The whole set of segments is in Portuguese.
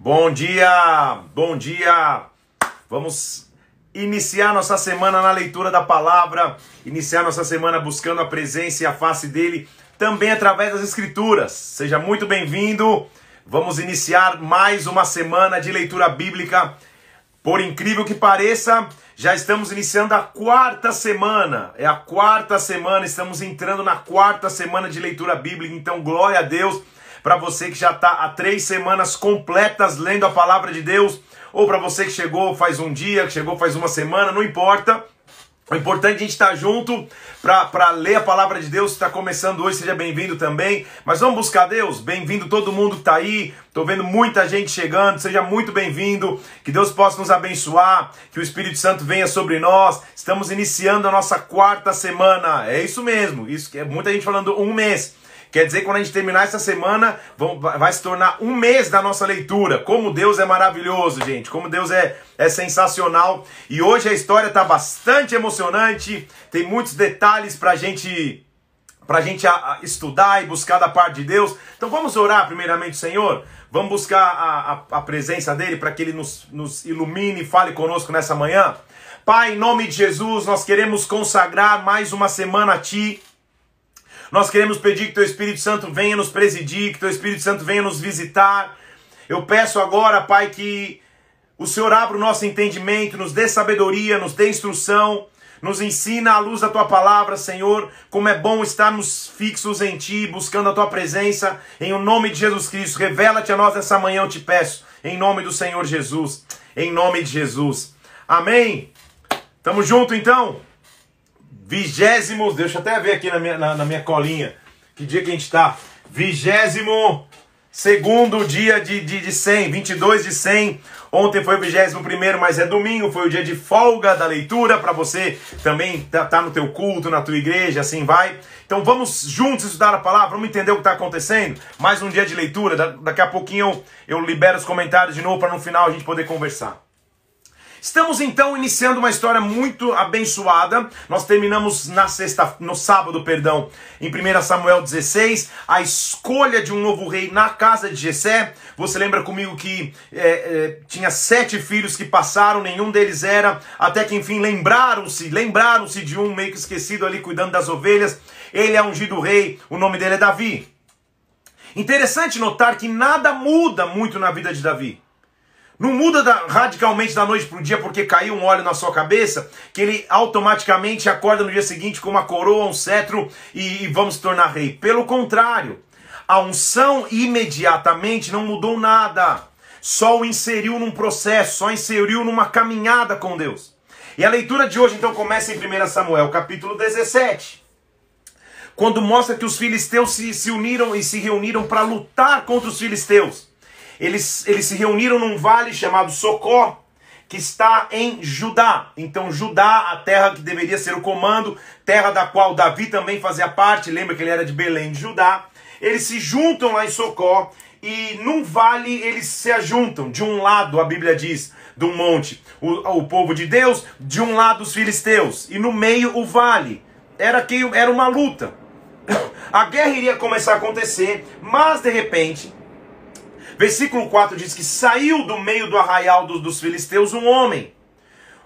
Bom dia, bom dia. Vamos iniciar nossa semana na leitura da palavra, iniciar nossa semana buscando a presença e a face dele, também através das escrituras. Seja muito bem-vindo. Vamos iniciar mais uma semana de leitura bíblica. Por incrível que pareça, já estamos iniciando a quarta semana. É a quarta semana, estamos entrando na quarta semana de leitura bíblica. Então, glória a Deus para você que já está há três semanas completas lendo a palavra de Deus, ou para você que chegou faz um dia, que chegou faz uma semana, não importa. O importante é a gente estar tá junto para ler a palavra de Deus. Está começando hoje, seja bem-vindo também. Mas vamos buscar Deus. Bem-vindo todo mundo que está aí. Estou vendo muita gente chegando. Seja muito bem-vindo. Que Deus possa nos abençoar. Que o Espírito Santo venha sobre nós. Estamos iniciando a nossa quarta semana. É isso mesmo. Isso é muita gente falando um mês. Quer dizer, quando a gente terminar essa semana, vai se tornar um mês da nossa leitura. Como Deus é maravilhoso, gente. Como Deus é, é sensacional. E hoje a história está bastante emocionante. Tem muitos detalhes para gente, a gente estudar e buscar da parte de Deus. Então vamos orar primeiramente, Senhor. Vamos buscar a, a, a presença dele para que ele nos, nos ilumine e fale conosco nessa manhã. Pai, em nome de Jesus, nós queremos consagrar mais uma semana a Ti. Nós queremos pedir que Teu Espírito Santo venha nos presidir, que Teu Espírito Santo venha nos visitar. Eu peço agora, Pai, que o Senhor abra o nosso entendimento, nos dê sabedoria, nos dê instrução, nos ensina à luz da Tua palavra, Senhor, como é bom estarmos fixos em Ti, buscando a Tua presença, em o nome de Jesus Cristo. Revela-te a nós nessa manhã, eu te peço, em nome do Senhor Jesus, em nome de Jesus. Amém. Tamo junto então? Vigésimo, deixa eu até ver aqui na minha, na, na minha colinha, que dia que a gente está. Vigésimo segundo dia de, de, de 100, 22 de 100. Ontem foi o vigésimo primeiro, mas é domingo, foi o dia de folga da leitura para você também tá, tá, no teu culto, na tua igreja, assim vai. Então vamos juntos estudar a palavra, vamos entender o que está acontecendo. Mais um dia de leitura, da, daqui a pouquinho eu, eu libero os comentários de novo para no final a gente poder conversar. Estamos então iniciando uma história muito abençoada. Nós terminamos na sexta, no sábado, perdão, em 1 Samuel 16, a escolha de um novo rei na casa de Jessé. Você lembra comigo que é, é, tinha sete filhos que passaram, nenhum deles era, até que enfim lembraram-se, lembraram-se de um meio que esquecido ali cuidando das ovelhas. Ele é ungido rei, o nome dele é Davi. Interessante notar que nada muda muito na vida de Davi. Não muda da, radicalmente da noite para o dia porque caiu um óleo na sua cabeça, que ele automaticamente acorda no dia seguinte com uma coroa, um cetro e, e vamos se tornar rei. Pelo contrário, a unção imediatamente não mudou nada. Só o inseriu num processo, só inseriu numa caminhada com Deus. E a leitura de hoje então começa em 1 Samuel, capítulo 17. Quando mostra que os filisteus se, se uniram e se reuniram para lutar contra os filisteus eles, eles se reuniram num vale chamado Socó, que está em Judá. Então, Judá, a terra que deveria ser o comando, terra da qual Davi também fazia parte, lembra que ele era de Belém de Judá. Eles se juntam lá em Socó e num vale eles se ajuntam. De um lado, a Bíblia diz, do monte, o, o povo de Deus, de um lado os filisteus, e no meio o vale. Era, que, era uma luta. A guerra iria começar a acontecer, mas de repente Versículo 4 diz que saiu do meio do arraial dos, dos filisteus um homem.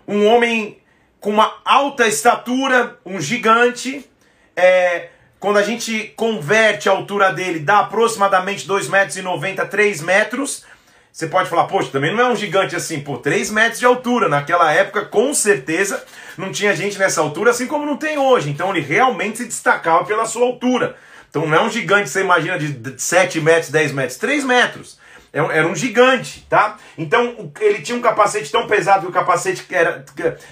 Um homem com uma alta estatura, um gigante. É, quando a gente converte a altura dele, dá aproximadamente 2 metros e 90, 3 metros. Você pode falar, poxa, também não é um gigante assim, por 3 metros de altura. Naquela época, com certeza, não tinha gente nessa altura, assim como não tem hoje. Então ele realmente se destacava pela sua altura. Então não é um gigante, você imagina, de 7 metros, 10 metros, 3 metros. É era um gigante, tá? Então ele tinha um capacete tão pesado que o capacete era,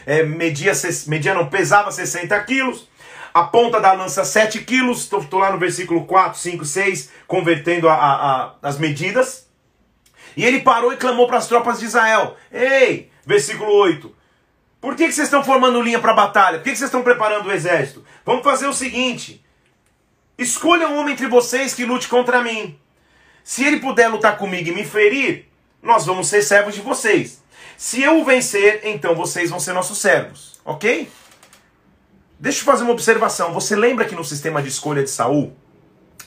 é, media, media, não, pesava 60 quilos. A ponta da lança 7 quilos. Estou lá no versículo 4, 5, 6, convertendo a, a, a, as medidas. E ele parou e clamou para as tropas de Israel: Ei, versículo 8. Por que, que vocês estão formando linha para a batalha? Por que, que vocês estão preparando o exército? Vamos fazer o seguinte: escolha um homem entre vocês que lute contra mim. Se ele puder lutar comigo e me ferir, nós vamos ser servos de vocês. Se eu o vencer, então vocês vão ser nossos servos, ok? Deixa eu fazer uma observação. Você lembra que no sistema de escolha de Saul,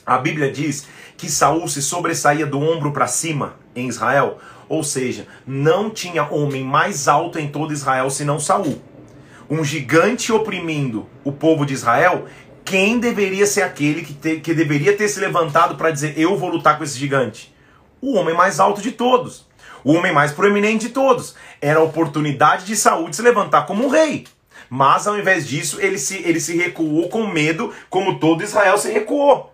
a Bíblia diz que Saul se sobressaía do ombro para cima em Israel? Ou seja, não tinha homem mais alto em todo Israel senão Saul. Um gigante oprimindo o povo de Israel, quem deveria ser aquele que, te, que deveria ter se levantado para dizer: Eu vou lutar com esse gigante? O homem mais alto de todos, o homem mais proeminente de todos. Era a oportunidade de Saul de se levantar como um rei. Mas ao invés disso, ele se, ele se recuou com medo, como todo Israel se recuou.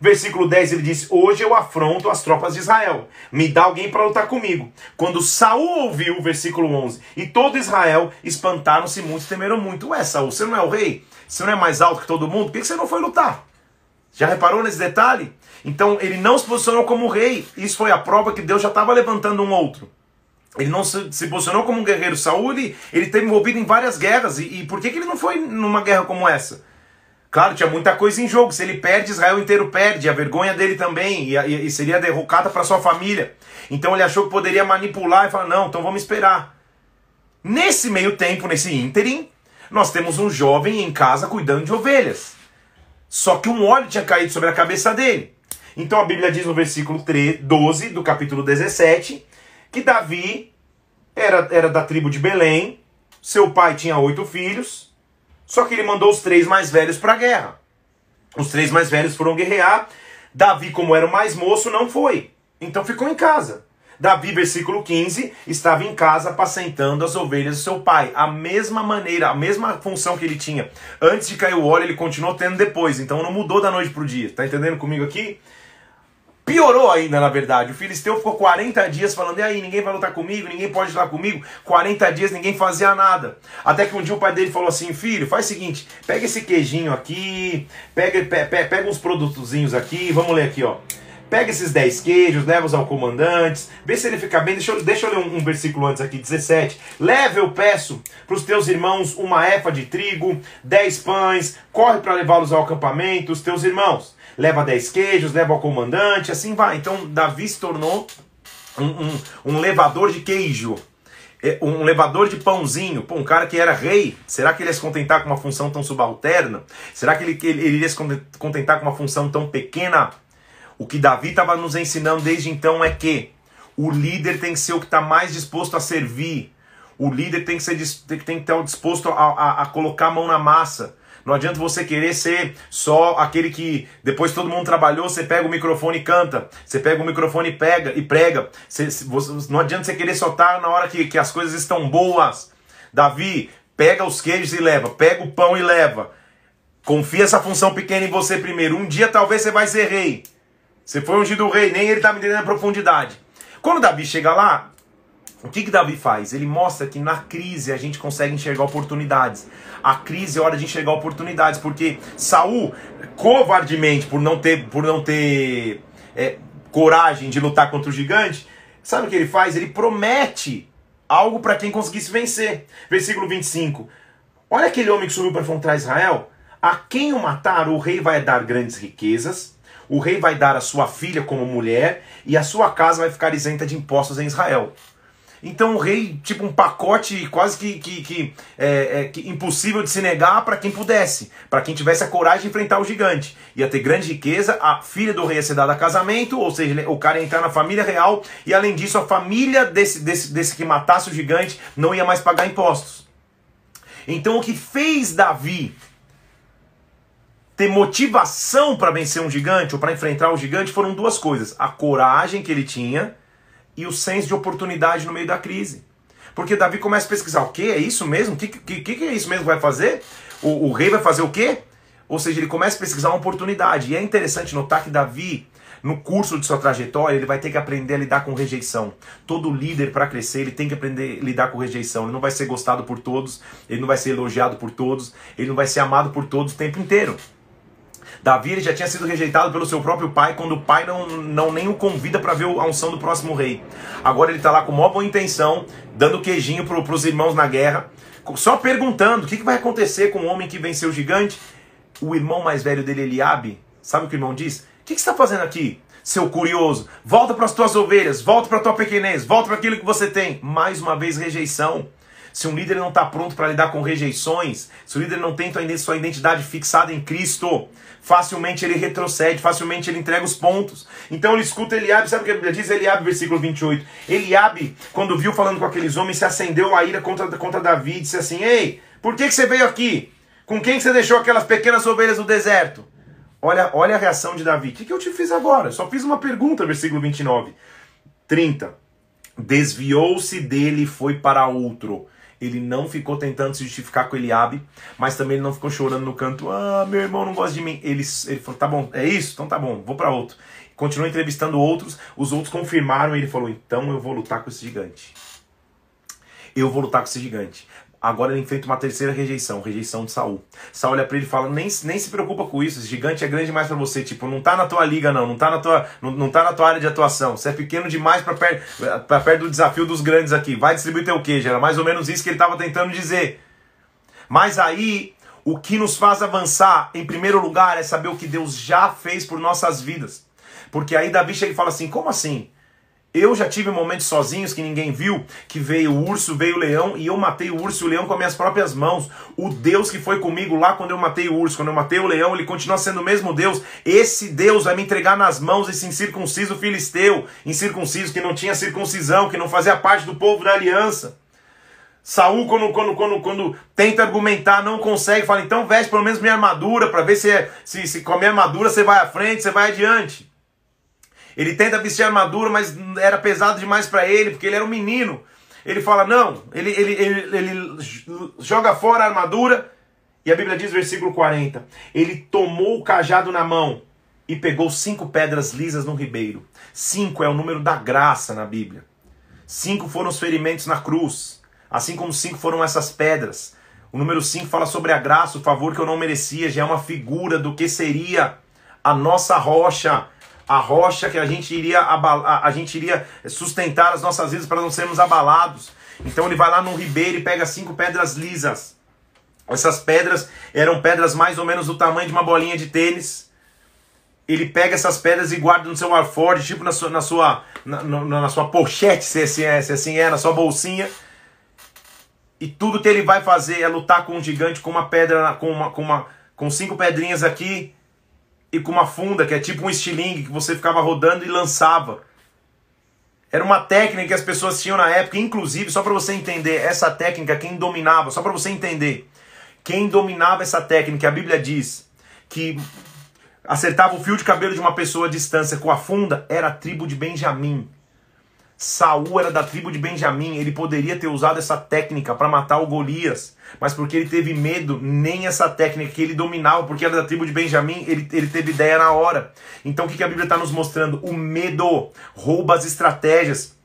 Versículo 10 ele diz: Hoje eu afronto as tropas de Israel. Me dá alguém para lutar comigo. Quando Saul ouviu, versículo 11, e todo Israel espantaram-se muito, temeram muito. Ué, Saul, você não é o rei? Você não é mais alto que todo mundo? Por que você não foi lutar? Já reparou nesse detalhe? Então ele não se posicionou como rei. Isso foi a prova que Deus já estava levantando um outro. Ele não se, posicionou como um guerreiro. Saul, ele, ele teve envolvido em várias guerras. E, e por que, que ele não foi numa guerra como essa? Claro, tinha muita coisa em jogo. Se ele perde, Israel inteiro perde. A vergonha dele também. E, e, e seria derrocada para sua família. Então ele achou que poderia manipular e falar: não, então vamos esperar. Nesse meio tempo, nesse ínterim, nós temos um jovem em casa cuidando de ovelhas. Só que um óleo tinha caído sobre a cabeça dele. Então a Bíblia diz no versículo 3, 12 do capítulo 17 que Davi era, era da tribo de Belém, seu pai tinha oito filhos, só que ele mandou os três mais velhos para a guerra. Os três mais velhos foram guerrear. Davi, como era o mais moço, não foi. Então ficou em casa. Davi, versículo 15, estava em casa apacentando as ovelhas do seu pai. A mesma maneira, a mesma função que ele tinha antes de cair o óleo, ele continuou tendo depois. Então não mudou da noite para o dia. Tá entendendo comigo aqui? Piorou ainda, na verdade. O filisteu ficou 40 dias falando: e aí, ninguém vai lutar comigo, ninguém pode lutar comigo. 40 dias ninguém fazia nada. Até que um dia o pai dele falou assim: filho, faz o seguinte, pega esse queijinho aqui, pega, pega, pega uns produtozinhos aqui, vamos ler aqui, ó. Pega esses 10 queijos, leva-os ao comandante, vê se ele fica bem. Deixa eu, deixa eu ler um, um versículo antes aqui, 17. Leve, eu peço, para os teus irmãos uma efa de trigo, 10 pães, corre para levá-los ao acampamento, os teus irmãos leva dez queijos, leva ao comandante, assim vai. Então Davi se tornou um, um, um levador de queijo, é, um levador de pãozinho. Um cara que era rei, será que ele ia se contentar com uma função tão subalterna? Será que ele, ele, ele iria se contentar com uma função tão pequena? O que Davi estava nos ensinando desde então é que o líder tem que ser o que está mais disposto a servir. O líder tem que, ser, tem que estar disposto a, a, a colocar a mão na massa. Não adianta você querer ser só aquele que depois todo mundo trabalhou, você pega o microfone e canta. Você pega o microfone e pega e prega. Você, você, não adianta você querer só estar na hora que, que as coisas estão boas. Davi, pega os queijos e leva. Pega o pão e leva. Confia essa função pequena em você primeiro. Um dia talvez você vai ser rei. Você foi ungido rei, nem ele está me entendendo a profundidade. Quando Davi chega lá, o que, que Davi faz? Ele mostra que na crise a gente consegue enxergar oportunidades. A crise é hora de enxergar oportunidades, porque Saul, covardemente, por não ter, por não ter é, coragem de lutar contra o gigante, sabe o que ele faz? Ele promete algo para quem conseguisse vencer. Versículo 25. Olha aquele homem que subiu para enfrentar Israel. A quem o matar, o rei vai dar grandes riquezas, o rei vai dar a sua filha como mulher, e a sua casa vai ficar isenta de impostos em Israel. Então o rei, tipo um pacote quase que, que, que, é, é, que impossível de se negar para quem pudesse, para quem tivesse a coragem de enfrentar o gigante. Ia ter grande riqueza, a filha do rei ia ser dada a casamento, ou seja, o cara ia entrar na família real, e além disso, a família desse, desse, desse que matasse o gigante não ia mais pagar impostos. Então o que fez Davi ter motivação para vencer um gigante ou para enfrentar o gigante foram duas coisas: a coragem que ele tinha e o senso de oportunidade no meio da crise. Porque Davi começa a pesquisar: o que é isso mesmo? O que, que, que é isso mesmo que vai fazer? O, o rei vai fazer o quê? Ou seja, ele começa a pesquisar uma oportunidade. E é interessante notar que Davi, no curso de sua trajetória, ele vai ter que aprender a lidar com rejeição. Todo líder, para crescer, ele tem que aprender a lidar com rejeição. Ele não vai ser gostado por todos, ele não vai ser elogiado por todos, ele não vai ser amado por todos o tempo inteiro. Davi já tinha sido rejeitado pelo seu próprio pai quando o pai não, não nem o convida para ver a unção do próximo rei. Agora ele está lá com maior boa intenção, dando queijinho para os irmãos na guerra, só perguntando o que, que vai acontecer com o homem que venceu o gigante. O irmão mais velho dele, Eliabe, sabe o que o irmão diz? O que, que você está fazendo aqui? seu curioso, volta para as tuas ovelhas, volta para a tua pequenez, volta para aquilo que você tem. Mais uma vez, rejeição. Se um líder não está pronto para lidar com rejeições, se o líder não tem sua identidade fixada em Cristo, facilmente ele retrocede, facilmente ele entrega os pontos. Então ele escuta Eliabe, sabe o que a Bíblia diz? Eliabe, versículo 28. Eliabe, quando viu falando com aqueles homens, se acendeu a ira contra, contra Davi, disse assim, Ei, por que, que você veio aqui? Com quem que você deixou aquelas pequenas ovelhas no deserto? Olha, olha a reação de Davi. O que, que eu te fiz agora? Eu só fiz uma pergunta, versículo 29. 30. Desviou-se dele e foi para outro. Ele não ficou tentando se justificar com Eliabe, mas também ele não ficou chorando no canto. Ah, meu irmão não gosta de mim. Ele, ele falou: tá bom, é isso? Então tá bom, vou para outro. Continuou entrevistando outros, os outros confirmaram e ele falou: então eu vou lutar com esse gigante. Eu vou lutar com esse gigante. Agora ele enfrenta uma terceira rejeição, rejeição de Saul. Saul olha para ele e fala: nem, nem se preocupa com isso, esse gigante é grande demais para você. Tipo, não tá na tua liga, não, não tá na tua, não, não tá na tua área de atuação. Você é pequeno demais para perto, do desafio dos grandes aqui. Vai distribuir teu queijo. Era mais ou menos isso que ele estava tentando dizer. Mas aí, o que nos faz avançar, em primeiro lugar, é saber o que Deus já fez por nossas vidas. Porque aí Davi chega e fala assim: como assim? Eu já tive momentos sozinhos que ninguém viu, que veio o urso, veio o leão, e eu matei o urso e o leão com as minhas próprias mãos. O Deus que foi comigo lá quando eu matei o urso, quando eu matei o leão, ele continua sendo o mesmo Deus. Esse Deus vai me entregar nas mãos esse incircunciso filisteu, incircunciso que não tinha circuncisão, que não fazia parte do povo da aliança. Saul, quando, quando, quando, quando tenta argumentar, não consegue, fala, então veste pelo menos minha armadura, para ver se, é, se, se com a minha armadura você vai à frente, você vai adiante. Ele tenta vestir armadura, mas era pesado demais para ele, porque ele era um menino. Ele fala: não, ele, ele, ele, ele joga fora a armadura. E a Bíblia diz, versículo 40: Ele tomou o cajado na mão e pegou cinco pedras lisas no ribeiro. Cinco é o número da graça na Bíblia. Cinco foram os ferimentos na cruz, assim como cinco foram essas pedras. O número cinco fala sobre a graça, o favor que eu não merecia, já é uma figura do que seria a nossa rocha, a rocha que a gente iria abalar, a gente iria sustentar as nossas vidas para não sermos abalados. Então ele vai lá no ribeiro e pega cinco pedras lisas. Essas pedras eram pedras mais ou menos do tamanho de uma bolinha de tênis. Ele pega essas pedras e guarda no seu alforje, tipo na sua, na sua, na, na, na sua pochete, se assim, é, se assim é, na sua bolsinha. E tudo que ele vai fazer é lutar com um gigante com uma pedra, com uma, com uma, com cinco pedrinhas aqui e com uma funda, que é tipo um estilingue que você ficava rodando e lançava. Era uma técnica que as pessoas tinham na época, inclusive, só para você entender, essa técnica, quem dominava, só para você entender, quem dominava essa técnica, a Bíblia diz que acertava o fio de cabelo de uma pessoa à distância com a funda, era a tribo de Benjamim. Saul era da tribo de Benjamim, ele poderia ter usado essa técnica para matar o Golias, mas porque ele teve medo, nem essa técnica que ele dominava, porque era da tribo de Benjamim, ele, ele teve ideia na hora. Então o que, que a Bíblia está nos mostrando? O medo rouba as estratégias.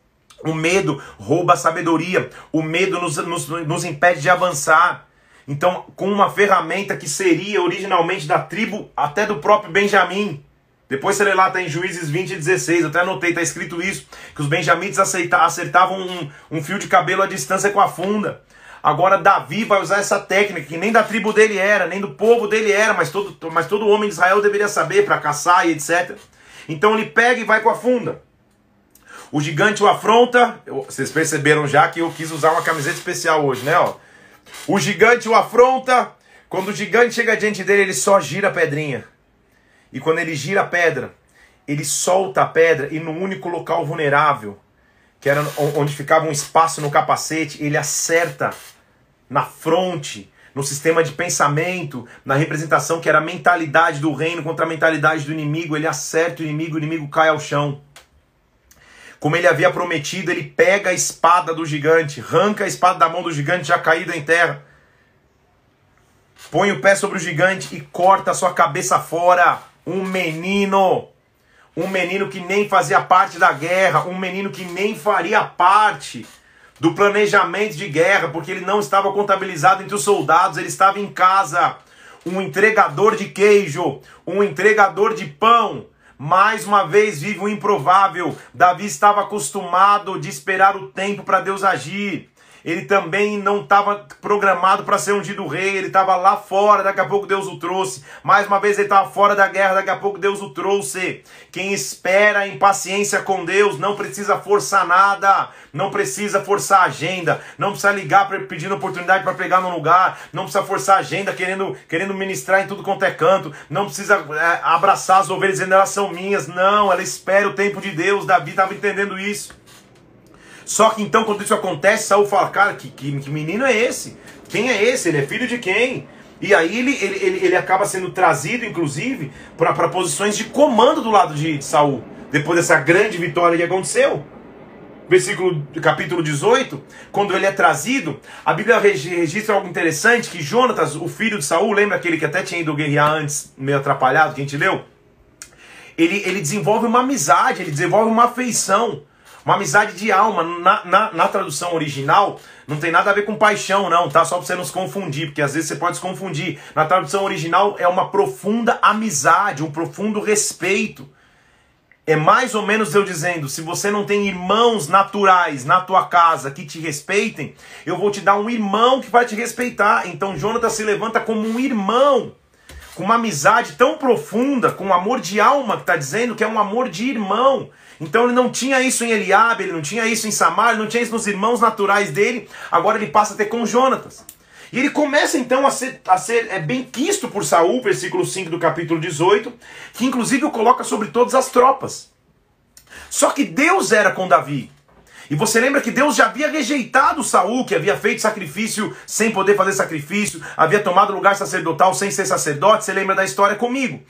O medo rouba a sabedoria. O medo nos, nos, nos impede de avançar. Então, com uma ferramenta que seria originalmente da tribo até do próprio Benjamim, depois você lê lá, tá em Juízes 20 e 16, eu até anotei, tá escrito isso, que os benjamitas aceita, acertavam um, um fio de cabelo à distância com a funda. Agora Davi vai usar essa técnica, que nem da tribo dele era, nem do povo dele era, mas todo, mas todo homem de Israel deveria saber para caçar e etc. Então ele pega e vai com a funda. O gigante o afronta. Vocês perceberam já que eu quis usar uma camiseta especial hoje, né? Ó. O gigante o afronta. Quando o gigante chega diante dele, ele só gira a pedrinha. E quando ele gira a pedra, ele solta a pedra e no único local vulnerável, que era onde ficava um espaço no capacete, ele acerta na fronte, no sistema de pensamento, na representação que era a mentalidade do reino contra a mentalidade do inimigo, ele acerta o inimigo, o inimigo cai ao chão. Como ele havia prometido, ele pega a espada do gigante, arranca a espada da mão do gigante já caído em terra, põe o pé sobre o gigante e corta a sua cabeça fora um menino, um menino que nem fazia parte da guerra, um menino que nem faria parte do planejamento de guerra, porque ele não estava contabilizado entre os soldados, ele estava em casa. Um entregador de queijo, um entregador de pão. Mais uma vez vive o improvável. Davi estava acostumado de esperar o tempo para Deus agir. Ele também não estava programado para ser ungido rei, ele estava lá fora, daqui a pouco Deus o trouxe. Mais uma vez ele estava fora da guerra, daqui a pouco Deus o trouxe. Quem espera em paciência com Deus não precisa forçar nada, não precisa forçar a agenda, não precisa ligar pedindo oportunidade para pegar no lugar, não precisa forçar a agenda querendo, querendo ministrar em tudo quanto é canto, não precisa é, abraçar as ovelhas dizendo elas são minhas, não, ela espera o tempo de Deus, Davi estava entendendo isso. Só que então, quando isso acontece, Saul fala: Cara, que, que, que menino é esse? Quem é esse? Ele é filho de quem? E aí ele, ele, ele, ele acaba sendo trazido, inclusive, para posições de comando do lado de, Saul. Depois dessa grande vitória que aconteceu. Versículo capítulo 18, quando ele é trazido, a Bíblia registra algo interessante, que Jonatas, o filho de Saul, lembra aquele que até tinha ido guerrear antes, meio atrapalhado, que a gente leu? Ele, ele desenvolve uma amizade, ele desenvolve uma afeição uma amizade de alma. Na, na, na, tradução original, não tem nada a ver com paixão, não, tá? Só pra você não se confundir, porque às vezes você pode se confundir. Na tradução original é uma profunda amizade, um profundo respeito. É mais ou menos eu dizendo: se você não tem irmãos naturais na tua casa que te respeitem, eu vou te dar um irmão que vai te respeitar. Então Jonathan se levanta como um irmão, com uma amizade tão profunda, com um amor de alma que está dizendo que é um amor de irmão. Então ele não tinha isso em Eliabe, ele não tinha isso em Samar, ele não tinha isso nos irmãos naturais dele. Agora ele passa a ter com Jonatas. E ele começa então a ser, a ser é, bem quisto por Saul, versículo 5 do capítulo 18, que inclusive o coloca sobre todas as tropas. Só que Deus era com Davi. E você lembra que Deus já havia rejeitado Saul, que havia feito sacrifício sem poder fazer sacrifício, havia tomado lugar sacerdotal sem ser sacerdote, você lembra da história comigo.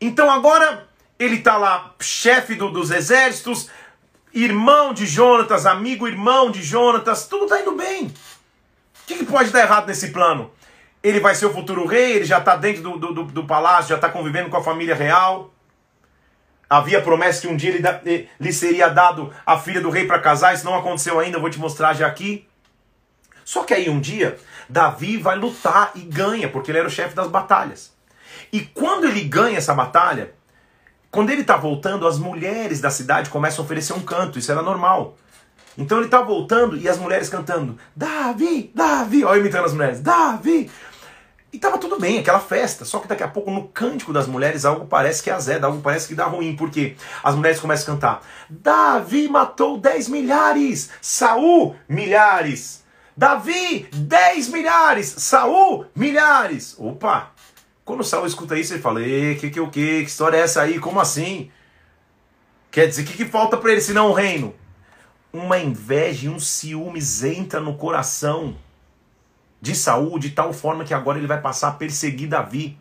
Então agora ele está lá, chefe do, dos exércitos, irmão de Jonatas, amigo irmão de Jonatas, tudo está indo bem. O que, que, pode dar errado nesse plano? Ele vai ser o futuro rei, ele já está dentro do, do, do, palácio, já está convivendo com a família real. Havia promessa que um dia ele lhe seria dado a filha do rei para casar, isso não aconteceu ainda, eu vou te mostrar já aqui. Só que aí um dia, Davi vai lutar e ganha, porque ele era o chefe das batalhas. E quando ele ganha essa batalha, quando ele está voltando, as mulheres da cidade começam a oferecer um canto, isso era normal. Então ele está voltando e as mulheres cantando: Davi, Davi, olha imitando as mulheres: Davi. E estava tudo bem, aquela festa. Só que daqui a pouco, no cântico das mulheres, algo parece que é azeda, algo parece que dá ruim. porque As mulheres começam a cantar: Davi matou 10 milhares, Saul, milhares. Davi, 10 milhares, Saul, milhares. Opa! Quando Saul escuta isso, ele fala: E que que o que? Que história é essa aí? Como assim? Quer dizer, o que, que falta para ele senão o reino? Uma inveja e um ciúmes entra no coração de Saul de tal forma que agora ele vai passar a perseguir Davi.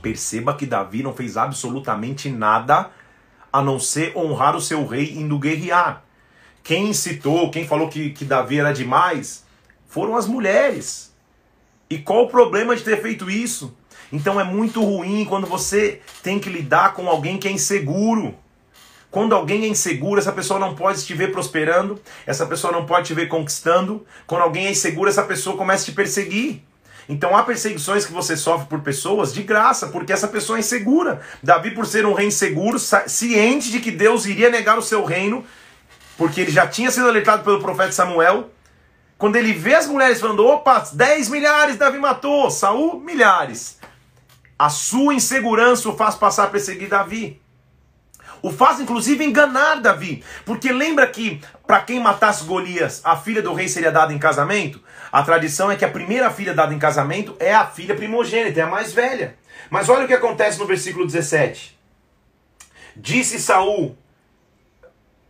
Perceba que Davi não fez absolutamente nada a não ser honrar o seu rei indo guerrear. Quem incitou, quem falou que, que Davi era demais, foram as mulheres. E qual o problema de ter feito isso? Então é muito ruim quando você tem que lidar com alguém que é inseguro. Quando alguém é inseguro, essa pessoa não pode te ver prosperando, essa pessoa não pode te ver conquistando. Quando alguém é inseguro, essa pessoa começa a te perseguir. Então há perseguições que você sofre por pessoas de graça, porque essa pessoa é insegura. Davi, por ser um rei inseguro, ciente de que Deus iria negar o seu reino, porque ele já tinha sido alertado pelo profeta Samuel. Quando ele vê as mulheres falando, opa, 10 milhares Davi matou, Saul, milhares. A sua insegurança o faz passar a perseguir Davi. O faz inclusive enganar Davi, porque lembra que para quem matasse Golias, a filha do rei seria dada em casamento? A tradição é que a primeira filha dada em casamento é a filha primogênita, é a mais velha. Mas olha o que acontece no versículo 17. Disse Saul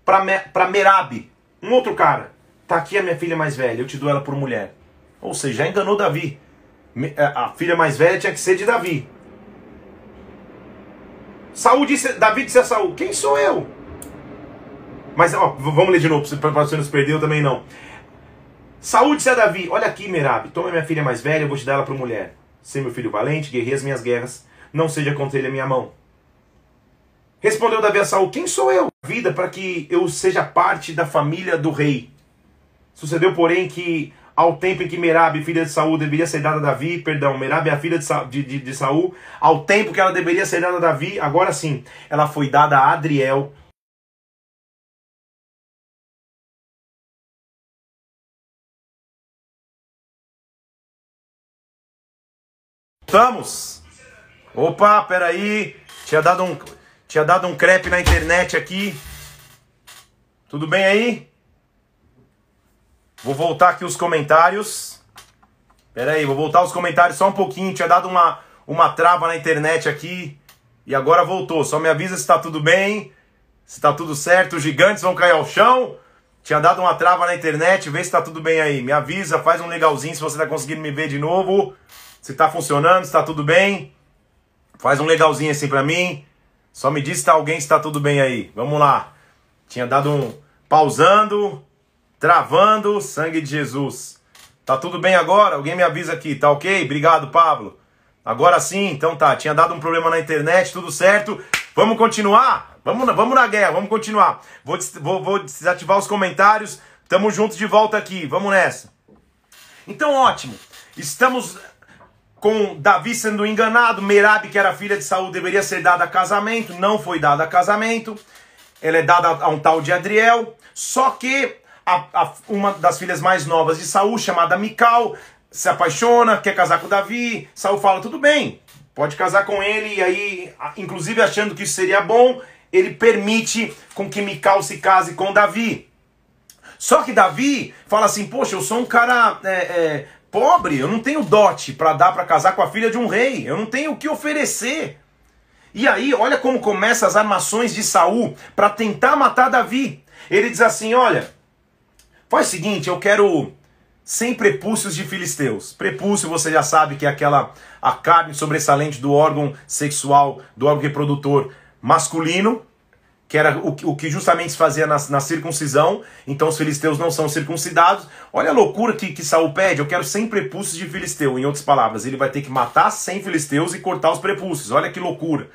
para Merabe, um outro cara: Tá aqui a minha filha mais velha, eu te dou ela por mulher. Ou seja, já enganou Davi. A filha mais velha tinha que ser de Davi. Saul disse, Davi disse a Saul, quem sou eu? Mas ó, vamos ler de novo, para você não se perdeu também não. Saúl disse a Davi, olha aqui Merab, toma minha filha mais velha, eu vou te dar ela para mulher. Ser meu filho valente, guerreia as minhas guerras, não seja contra ele a minha mão. Respondeu Davi a Saul, quem sou eu? Vida para que eu seja parte da família do rei. Sucedeu, porém, que ao tempo em que Merab, filha de Saul, deveria ser dada a Davi, perdão, Merab é a filha de, Sa, de, de, de Saul, ao tempo que ela deveria ser dada a Davi, agora sim, ela foi dada a Adriel, Estamos? Opa, peraí. Tinha dado um, tinha dado um crepe na internet aqui. Tudo bem aí? Vou voltar aqui os comentários. Peraí, vou voltar os comentários só um pouquinho. Tinha dado uma, uma trava na internet aqui. E agora voltou. Só me avisa se está tudo bem. Se está tudo certo. Os gigantes vão cair ao chão. Tinha dado uma trava na internet. Vê se está tudo bem aí. Me avisa, faz um legalzinho se você está conseguindo me ver de novo. Se está funcionando, se está tudo bem. Faz um legalzinho assim para mim. Só me diz se tá alguém está tudo bem aí. Vamos lá. Tinha dado um pausando, travando, sangue de Jesus. Tá tudo bem agora? Alguém me avisa aqui, tá ok? Obrigado, Pablo. Agora sim, então tá. Tinha dado um problema na internet, tudo certo. Vamos continuar? Vamos, vamos na guerra, vamos continuar. Vou, vou, vou desativar os comentários. Tamo juntos de volta aqui. Vamos nessa. Então, ótimo. Estamos com Davi sendo enganado, Merab, que era filha de Saul, deveria ser dada a casamento, não foi dada a casamento. Ela é dada a um tal de Adriel, só que a, a, uma das filhas mais novas de Saul, chamada Mical, se apaixona, quer casar com Davi. Saul fala: tudo bem, pode casar com ele, e aí, inclusive achando que isso seria bom, ele permite com que Mical se case com Davi. Só que Davi fala assim: Poxa, eu sou um cara é, é, pobre, eu não tenho dote para dar para casar com a filha de um rei, eu não tenho o que oferecer. E aí, olha como começam as armações de Saul para tentar matar Davi. Ele diz assim: Olha, faz o seguinte, eu quero 100 prepúcios de filisteus. Prepúcio, você já sabe que é aquela a carne sobressalente do órgão sexual, do órgão reprodutor masculino, que era o, o que justamente se fazia na, na, circuncisão, então os filisteus não são circuncidados. Olha a loucura que, que Saul pede, eu quero 100 prepúcios de filisteu, em outras palavras, ele vai ter que matar 100 filisteus e cortar os prepúcios, olha que loucura.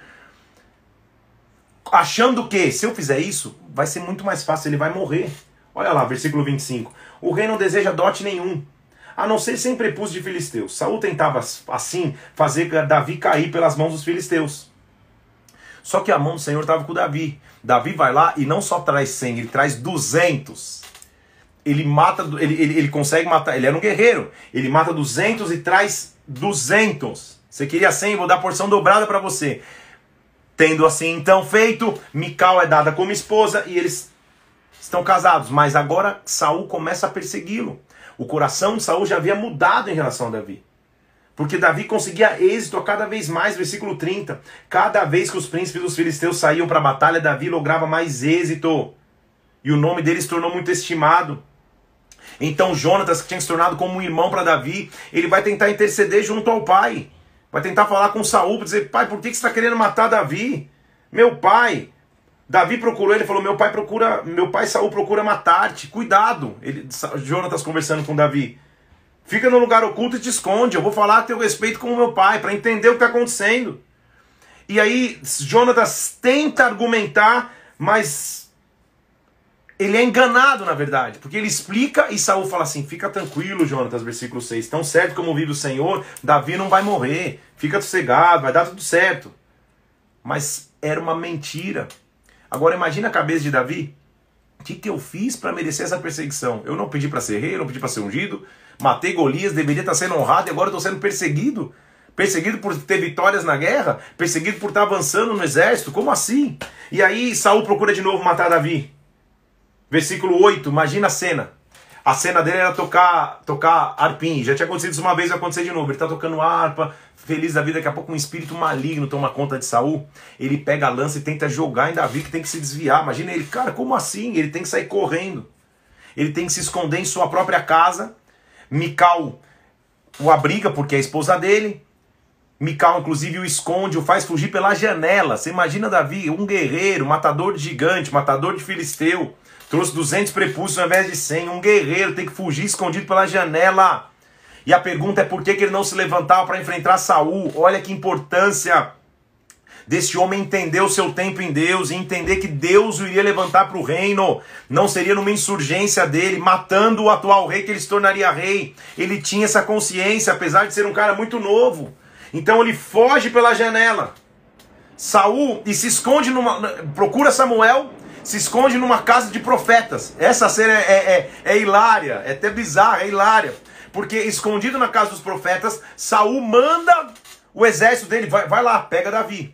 Achando que, se eu fizer isso, vai ser muito mais fácil, ele vai morrer. Olha lá, versículo 25. O rei não deseja dote nenhum, a não ser 100 prepúcios de filisteus. Saul tentava, assim, fazer Davi cair pelas mãos dos filisteus. Só que a mão do Senhor estava com Davi. Davi vai lá e não só traz 100, ele traz 200. Ele mata, ele, ele, ele consegue matar, ele era um guerreiro. Ele mata 200 e traz 200. Você queria 100, vou dar porção dobrada para você. Tendo assim então feito, Mical é dada como esposa e eles estão casados. Mas agora Saul começa a persegui-lo. O coração de Saul já havia mudado em relação a Davi. Porque Davi conseguia êxito cada vez mais, versículo 30. Cada vez que os príncipes dos filisteus saíam para a batalha, Davi lograva mais êxito. E o nome dele se tornou muito estimado. Então Jonatas, que tinha se tornado como um irmão para Davi, ele vai tentar interceder junto ao pai. Vai tentar falar com Saul dizer: pai, por que você está querendo matar Davi? Meu pai. Davi procurou ele falou: meu pai procura, meu pai Saul procura matar-te. Cuidado. Ele, Jonatas conversando com Davi. Fica no lugar oculto e te esconde. Eu vou falar a teu respeito com o meu pai, para entender o que está acontecendo. E aí, Jonatas tenta argumentar, mas ele é enganado, na verdade, porque ele explica e Saul fala assim: fica tranquilo, Jonatas, versículo 6. Tão certo como vive o Senhor, Davi não vai morrer. Fica sossegado, vai dar tudo certo. Mas era uma mentira. Agora imagina a cabeça de Davi. O que, que eu fiz para merecer essa perseguição? Eu não pedi para ser rei, eu não pedi para ser ungido, matei Golias, deveria estar sendo honrado e agora estou sendo perseguido. Perseguido por ter vitórias na guerra, perseguido por estar avançando no exército, como assim? E aí Saul procura de novo matar Davi. Versículo 8, imagina a cena. A cena dele era tocar, tocar arpim. Já tinha acontecido isso uma vez, vai acontecer de novo. Ele está tocando harpa, feliz da vida. Daqui a pouco um espírito maligno toma conta de Saul. Ele pega a lança e tenta jogar em Davi, que tem que se desviar. Imagina ele, cara, como assim? Ele tem que sair correndo. Ele tem que se esconder em sua própria casa. Mical o abriga porque é a esposa dele. Mical, inclusive, o esconde, o faz fugir pela janela. Você imagina Davi, um guerreiro, matador de gigante, matador de filisteu. Trouxe 200 prepúcios ao invés de 100. Um guerreiro tem que fugir escondido pela janela. E a pergunta é por que, que ele não se levantava para enfrentar Saul? Olha que importância desse homem entender o seu tempo em Deus e entender que Deus o iria levantar para o reino. Não seria numa insurgência dele, matando o atual rei, que ele se tornaria rei. Ele tinha essa consciência, apesar de ser um cara muito novo. Então ele foge pela janela. Saul e se esconde numa. procura Samuel, se esconde numa casa de profetas. Essa cena é, é, é, hilária, é até bizarra, é hilária. Porque escondido na casa dos profetas, Saul manda o exército dele vai, vai lá, pega Davi.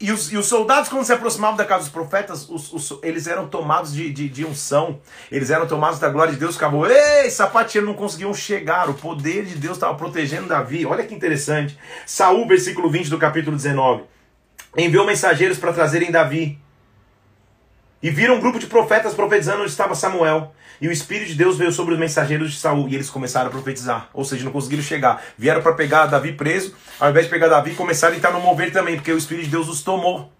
E os, e os, soldados, quando se aproximavam da casa dos profetas, os, os, eles eram tomados de, de, de, unção, eles eram tomados da glória de Deus, ficavam, ei, sapateiro, não conseguiam chegar, o poder de Deus estava protegendo Davi. Olha que interessante. Saul, versículo 20 do capítulo 19, enviou mensageiros para trazerem Davi. E viram um grupo de profetas profetizando onde estava Samuel. E o Espírito de Deus veio sobre os mensageiros de Saul e eles começaram a profetizar. Ou seja, não conseguiram chegar. Vieram para pegar Davi preso, ao invés de pegar Davi, começaram a entrar no mover também, porque o Espírito de Deus os tomou.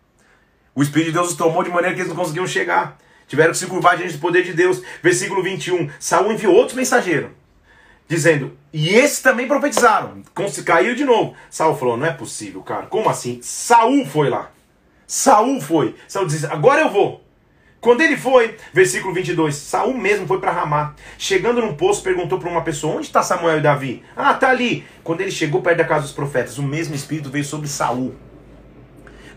O Espírito de Deus os tomou de maneira que eles não conseguiam chegar. Tiveram que se curvar diante do poder de Deus. Versículo 21. Saul enviou outros mensageiros, dizendo: E esses também profetizaram. Caiu de novo. Saul falou: Não é possível, cara. Como assim? Saul foi lá. Saul foi. Saul disse: Agora eu vou. Quando ele foi, versículo 22, Saul mesmo foi para Ramá. Chegando num poço, perguntou para uma pessoa: Onde está Samuel e Davi? Ah, tá ali. Quando ele chegou perto da casa dos profetas, o mesmo espírito veio sobre Saul.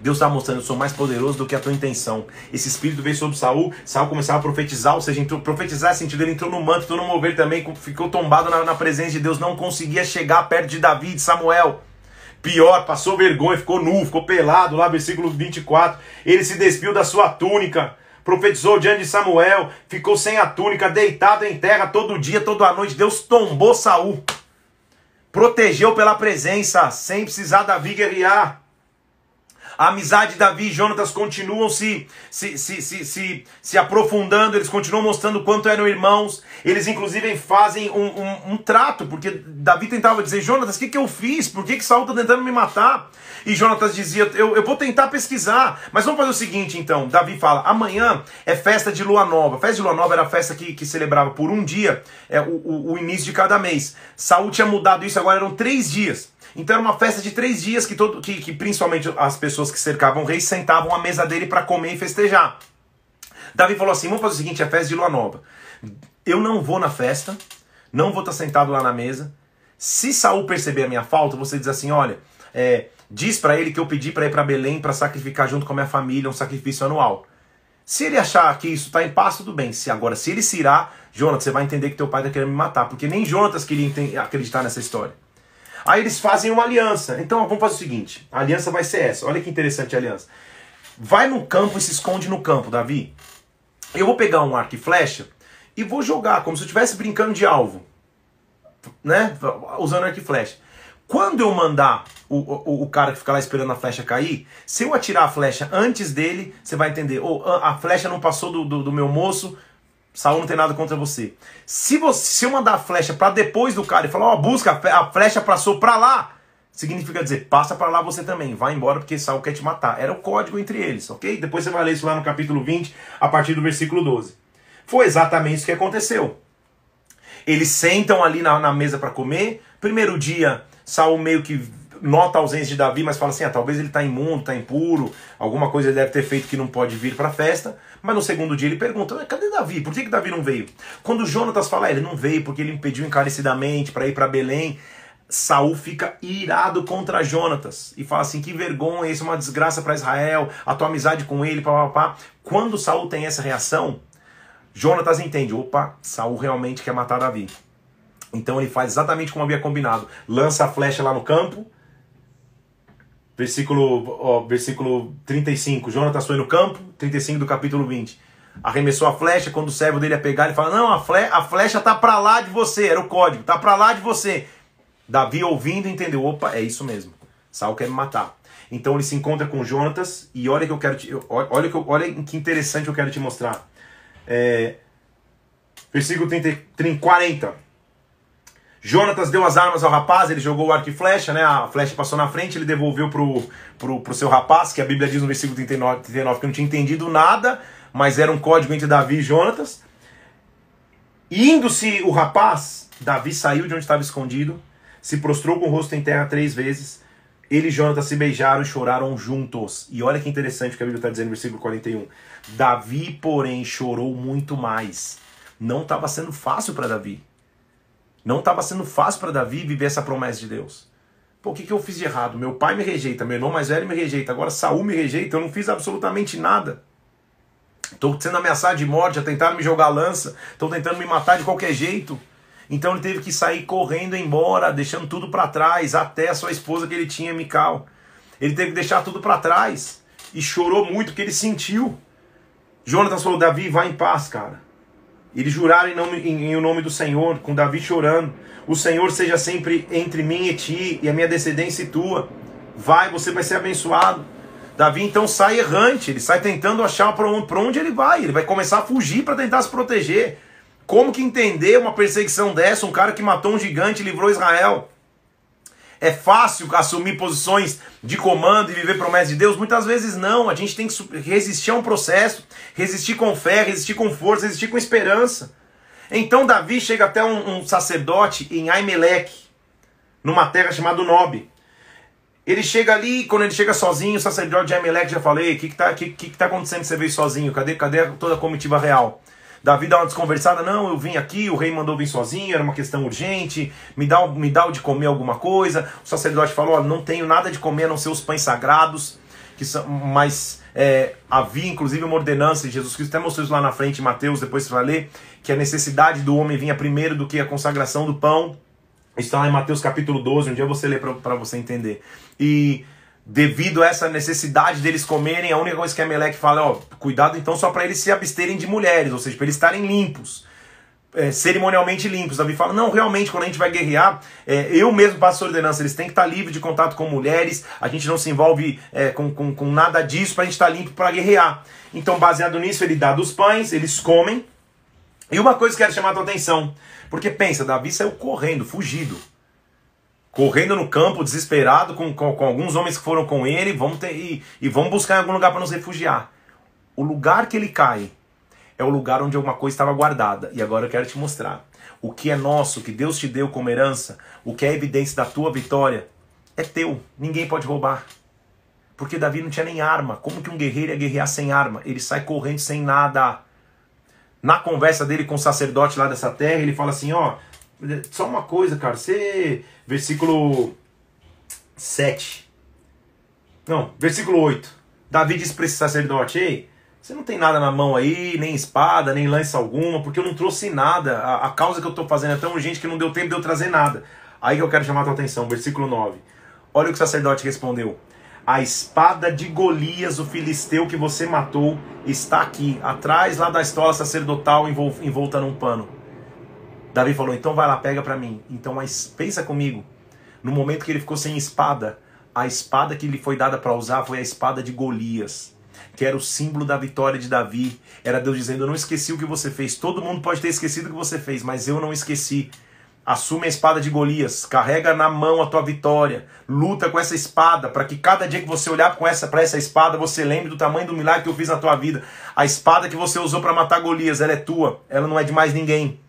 Deus está mostrando: Eu sou mais poderoso do que a tua intenção. Esse espírito veio sobre Saul. Saul começava a profetizar, ou seja, entrou, profetizar sentido ele entrou no manto, entrou no mover também, ficou tombado na, na presença de Deus, não conseguia chegar perto de Davi e de Samuel. Pior, passou vergonha, ficou nu, ficou pelado, lá versículo 24. Ele se despiu da sua túnica profetizou diante de Samuel, ficou sem a túnica, deitado em terra todo dia, toda a noite. Deus tombou Saul. Protegeu pela presença, sem precisar Davi guerrear. A amizade de Davi e Jonatas continuam se, se, se, se, se, se aprofundando, eles continuam mostrando quanto eram irmãos. Eles, inclusive, fazem um, um, um trato, porque Davi tentava dizer: Jonatas, o que, que eu fiz? Por que, que Saul está tentando me matar? E Jonatas dizia: eu, eu vou tentar pesquisar. Mas vamos fazer o seguinte, então. Davi fala: amanhã é festa de lua nova. Festa de lua nova era a festa que, que celebrava por um dia é, o, o, o início de cada mês. Saul tinha mudado isso, agora eram três dias. Então era uma festa de três dias que, todo, que, que principalmente as pessoas que cercavam o rei sentavam à mesa dele para comer e festejar. Davi falou assim: vamos fazer o seguinte, é festa de lua nova. Eu não vou na festa, não vou estar sentado lá na mesa. Se Saul perceber a minha falta, você diz assim: olha, é, diz para ele que eu pedi para ir para Belém para sacrificar junto com a minha família um sacrifício anual. Se ele achar que isso está em paz, tudo bem. Se agora, se ele se irá, Jonas, você vai entender que teu pai está querendo me matar, porque nem Jonas queria acreditar nessa história. Aí eles fazem uma aliança. Então vamos fazer o seguinte: a aliança vai ser essa. Olha que interessante a aliança. Vai no campo e se esconde no campo, Davi. Eu vou pegar um arco e flecha e vou jogar como se eu estivesse brincando de alvo, né? Usando arco e flecha. Quando eu mandar o, o, o, cara que fica lá esperando a flecha cair, se eu atirar a flecha antes dele, você vai entender. Ou a flecha não passou do, do, do meu moço, Saul não tem nada contra você. Se, você, se eu mandar a flecha para depois do cara e falar, ó, oh, busca, a flecha passou para lá, significa dizer, passa para lá você também, vai embora porque Saul quer te matar. Era o código entre eles, ok? Depois você vai ler isso lá no capítulo 20, a partir do versículo 12. Foi exatamente isso que aconteceu. Eles sentam ali na, na mesa para comer. Primeiro dia, Saul meio que nota a ausência de Davi, mas fala assim: ah, talvez ele está imundo, está impuro, alguma coisa ele deve ter feito que não pode vir para a festa. Mas no segundo dia ele pergunta: cadê Davi? Por que, que Davi não veio? Quando Jonatas fala, ah, ele não veio porque ele impediu encarecidamente para ir para Belém. Saul fica irado contra Jonatas e fala assim: que vergonha, isso é uma desgraça para Israel, a tua amizade com ele, papapá. Quando Saul tem essa reação, Jonatas entende: opa, Saul realmente quer matar Davi. Então ele faz exatamente como havia combinado: lança a flecha lá no campo, Versículo, ó, versículo 35. Jonatas foi no campo, 35 do capítulo 20. Arremessou a flecha, quando o servo dele ia pegar, ele fala: Não, a, fle a flecha tá para lá de você. Era o código, tá para lá de você. Davi, ouvindo, entendeu: Opa, é isso mesmo. Saul quer me matar. Então ele se encontra com Jonatas e olha que eu quero te, olha que olha que interessante eu quero te mostrar. É, versículo 30, 30, 40. Jonatas deu as armas ao rapaz, ele jogou o arco e flecha, né? A flecha passou na frente, ele devolveu pro, pro, pro seu rapaz, que a Bíblia diz no versículo 39, 39 que não tinha entendido nada, mas era um código entre Davi e Jonatas. Indo-se o rapaz, Davi saiu de onde estava escondido, se prostrou com o rosto em terra três vezes. Ele e Jonatas se beijaram e choraram juntos. E olha que interessante o que a Bíblia está dizendo no versículo 41. Davi, porém, chorou muito mais. Não estava sendo fácil para Davi. Não estava sendo fácil para Davi viver essa promessa de Deus. Pô, o que, que eu fiz de errado? Meu pai me rejeita, meu irmão mais velho me rejeita, agora Saul me rejeita, eu não fiz absolutamente nada. Estou sendo ameaçado de morte, já tentaram me jogar lança, estão tentando me matar de qualquer jeito. Então ele teve que sair correndo embora, deixando tudo para trás, até a sua esposa que ele tinha, Mical. Ele teve que deixar tudo para trás e chorou muito porque ele sentiu. Jonatas falou: Davi, vai em paz, cara. Eles juraram em, nome, em, em o nome do Senhor, com Davi chorando. O Senhor seja sempre entre mim e ti, e a minha descendência e tua. Vai, você vai ser abençoado. Davi então sai errante, ele sai tentando achar para onde, onde ele vai. Ele vai começar a fugir para tentar se proteger. Como que entender uma perseguição dessa? Um cara que matou um gigante e livrou Israel. É fácil assumir posições de comando e viver promessas de Deus? Muitas vezes não. A gente tem que resistir a um processo, resistir com fé, resistir com força, resistir com esperança. Então Davi chega até um, um sacerdote em Aimeleque, numa terra chamada Nob. Ele chega ali, quando ele chega sozinho, o sacerdote de Aimeleque já falei, o que está que, que, que tá acontecendo que você veio sozinho? Cadê, cadê toda a comitiva real? Davi dá uma desconversada, não, eu vim aqui, o rei mandou vir sozinho, era uma questão urgente, me dá, me dá de comer alguma coisa. O sacerdote falou, não tenho nada de comer a não ser os pães sagrados, que são, mas é, havia inclusive uma ordenança de Jesus Cristo, até mostrou isso lá na frente em Mateus, depois você vai ler, que a necessidade do homem vinha primeiro do que a consagração do pão. Isso está lá em Mateus capítulo 12, um dia você lê para você entender. E devido a essa necessidade deles comerem, a única coisa que a Meleque fala é, ó, cuidado então só para eles se absterem de mulheres, ou seja, para eles estarem limpos. É, cerimonialmente limpos. Davi fala: não, realmente, quando a gente vai guerrear, é, eu mesmo passo ordenança, eles têm que estar livres de contato com mulheres, a gente não se envolve é, com, com, com, nada disso para a gente estar limpo para guerrear. Então, baseado nisso, ele dá dos pães, eles comem. E uma coisa que quero chamar a tua atenção, porque pensa, Davi saiu correndo, fugido correndo no campo, desesperado, com, com, com, alguns homens que foram com ele, vamos ter, e, e vamos buscar em algum lugar para nos refugiar. O lugar que ele cai é o lugar onde alguma coisa estava guardada. E agora eu quero te mostrar. O que é nosso, que Deus te deu como herança, o que é evidência da tua vitória, é teu. Ninguém pode roubar. Porque Davi não tinha nem arma. Como que um guerreiro ia guerrear sem arma? Ele sai correndo sem nada. Na conversa dele com o sacerdote lá dessa terra, ele fala assim: ó, só uma coisa, cara. Você. Versículo 7. Não, versículo 8. Davi diz para esse sacerdote: Ei, você não tem nada na mão aí, nem espada, nem lança alguma, porque eu não trouxe nada. A, a causa que eu estou fazendo é tão urgente que não deu tempo de eu trazer nada. Aí que eu quero chamar a tua atenção, versículo 9. Olha o que o sacerdote respondeu. A espada de Golias, o filisteu que você matou, está aqui, atrás lá da estola sacerdotal, envolta num pano. Davi falou: então vai lá, pega para mim. Então, mas pensa comigo. No momento que ele ficou sem espada, a espada que lhe foi dada para usar foi a espada de Golias, que era o símbolo da vitória de Davi. Era Deus dizendo: Eu não esqueci o que você fez. Todo mundo pode ter esquecido o que você fez, mas eu não esqueci. Assume a espada de Golias, carrega na mão a tua vitória, luta com essa espada, para que cada dia que você olhar para essa, essa espada, você lembre do tamanho do milagre que eu fiz na tua vida. A espada que você usou para matar Golias, ela é tua, ela não é de mais ninguém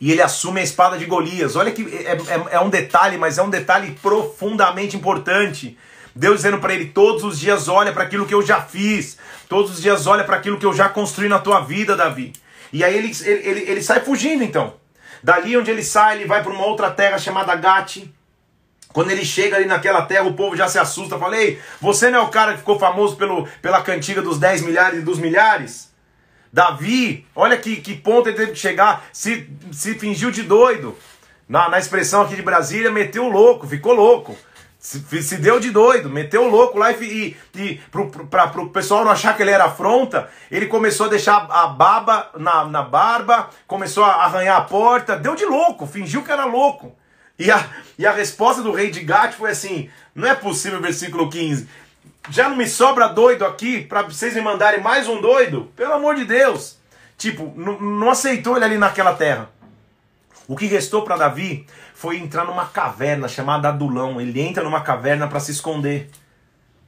e ele assume a espada de Golias. Olha que é, é, é um detalhe, mas é um detalhe profundamente importante. Deus dizendo para ele: todos os dias olha para aquilo que eu já fiz, todos os dias olha para aquilo que eu já construí na tua vida, Davi. E aí ele, ele, ele, ele sai fugindo então. Dali onde ele sai, ele vai para uma outra terra chamada Gate. Quando ele chega ali naquela terra, o povo já se assusta. Falei, você não é o cara que ficou famoso pelo, pela cantiga dos 10 milhares e dos milhares? Davi, olha que, que ponto ele teve que chegar, se, se fingiu de doido. Na, na expressão aqui de Brasília, meteu o louco, ficou louco. Se, se deu de doido, meteu o louco lá e, e, e para o pessoal não achar que ele era afronta, ele começou a deixar a baba na, na barba, começou a arranhar a porta, deu de louco, fingiu que era louco. E a, e a resposta do rei de Gat foi assim: não é possível, versículo 15. Já não me sobra doido aqui para vocês me mandarem mais um doido? Pelo amor de Deus. Tipo, não aceitou ele ali naquela terra. O que restou para Davi foi entrar numa caverna chamada Adulão. Ele entra numa caverna para se esconder.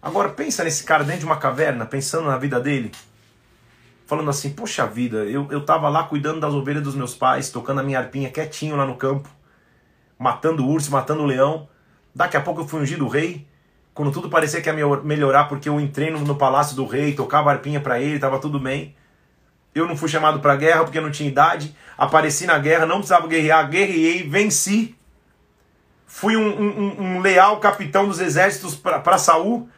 Agora pensa nesse cara dentro de uma caverna, pensando na vida dele. Falando assim, poxa vida, eu, eu tava lá cuidando das ovelhas dos meus pais, tocando a minha arpinha quietinho lá no campo, matando urso, matando leão. Daqui a pouco eu fui ungido rei quando tudo parecia que ia melhorar porque eu entrei no, palácio do rei, tocava arpinha para ele, estava tudo bem. Eu não fui chamado para guerra porque não tinha idade, apareci na guerra, não precisava guerrear, guerreei, venci. Fui um, um, um leal capitão dos exércitos para Saul.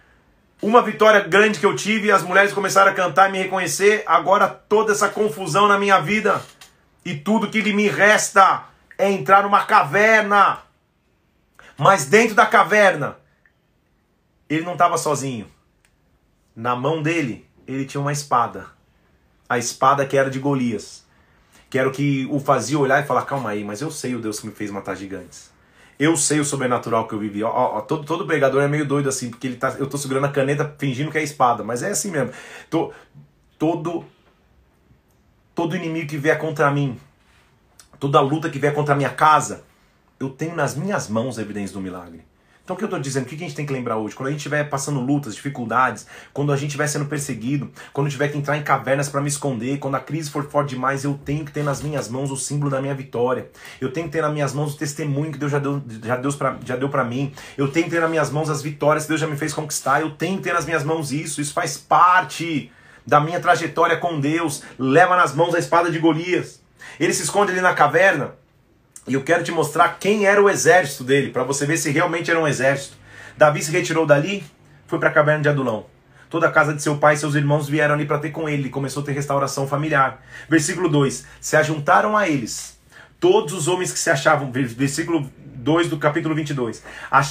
Uma vitória grande que eu tive, as mulheres começaram a cantar e me reconhecer. Agora toda essa confusão na minha vida e tudo que me resta é entrar numa caverna. Mas dentro da caverna, ele não estava sozinho. Na mão dele, ele tinha uma espada. A espada que era de Golias. Que era o que o fazia olhar e falar: calma aí, mas eu sei o Deus que me fez matar gigantes. Eu sei o sobrenatural que eu vivi. Ó, ó, todo, todo pregador é meio doido assim, porque ele tá, eu tô segurando a caneta fingindo que é espada, mas é assim mesmo. Tô, todo, todo inimigo que vier contra mim, toda luta que vier contra a minha casa, eu tenho nas minhas mãos a evidência do milagre. Então o que eu estou dizendo, o que a gente tem que lembrar hoje? Quando a gente estiver passando lutas, dificuldades, quando a gente estiver sendo perseguido, quando tiver que entrar em cavernas para me esconder, quando a crise for forte demais, eu tenho que ter nas minhas mãos o símbolo da minha vitória. Eu tenho que ter nas minhas mãos o testemunho que Deus já deu, já deu para já deu para mim. Eu tenho que ter nas minhas mãos as vitórias que Deus já me fez conquistar. Eu tenho que ter nas minhas mãos isso. Isso faz parte da minha trajetória com Deus. Leva nas mãos a espada de Golias. Ele se esconde ali na caverna. E eu quero te mostrar quem era o exército dele, para você ver se realmente era um exército. Davi se retirou dali, foi para a caverna de Adulão. Toda a casa de seu pai e seus irmãos vieram ali para ter com ele. Ele começou a ter restauração familiar. Versículo 2: Se ajuntaram a eles todos os homens que se achavam. Versículo 2 do capítulo 22.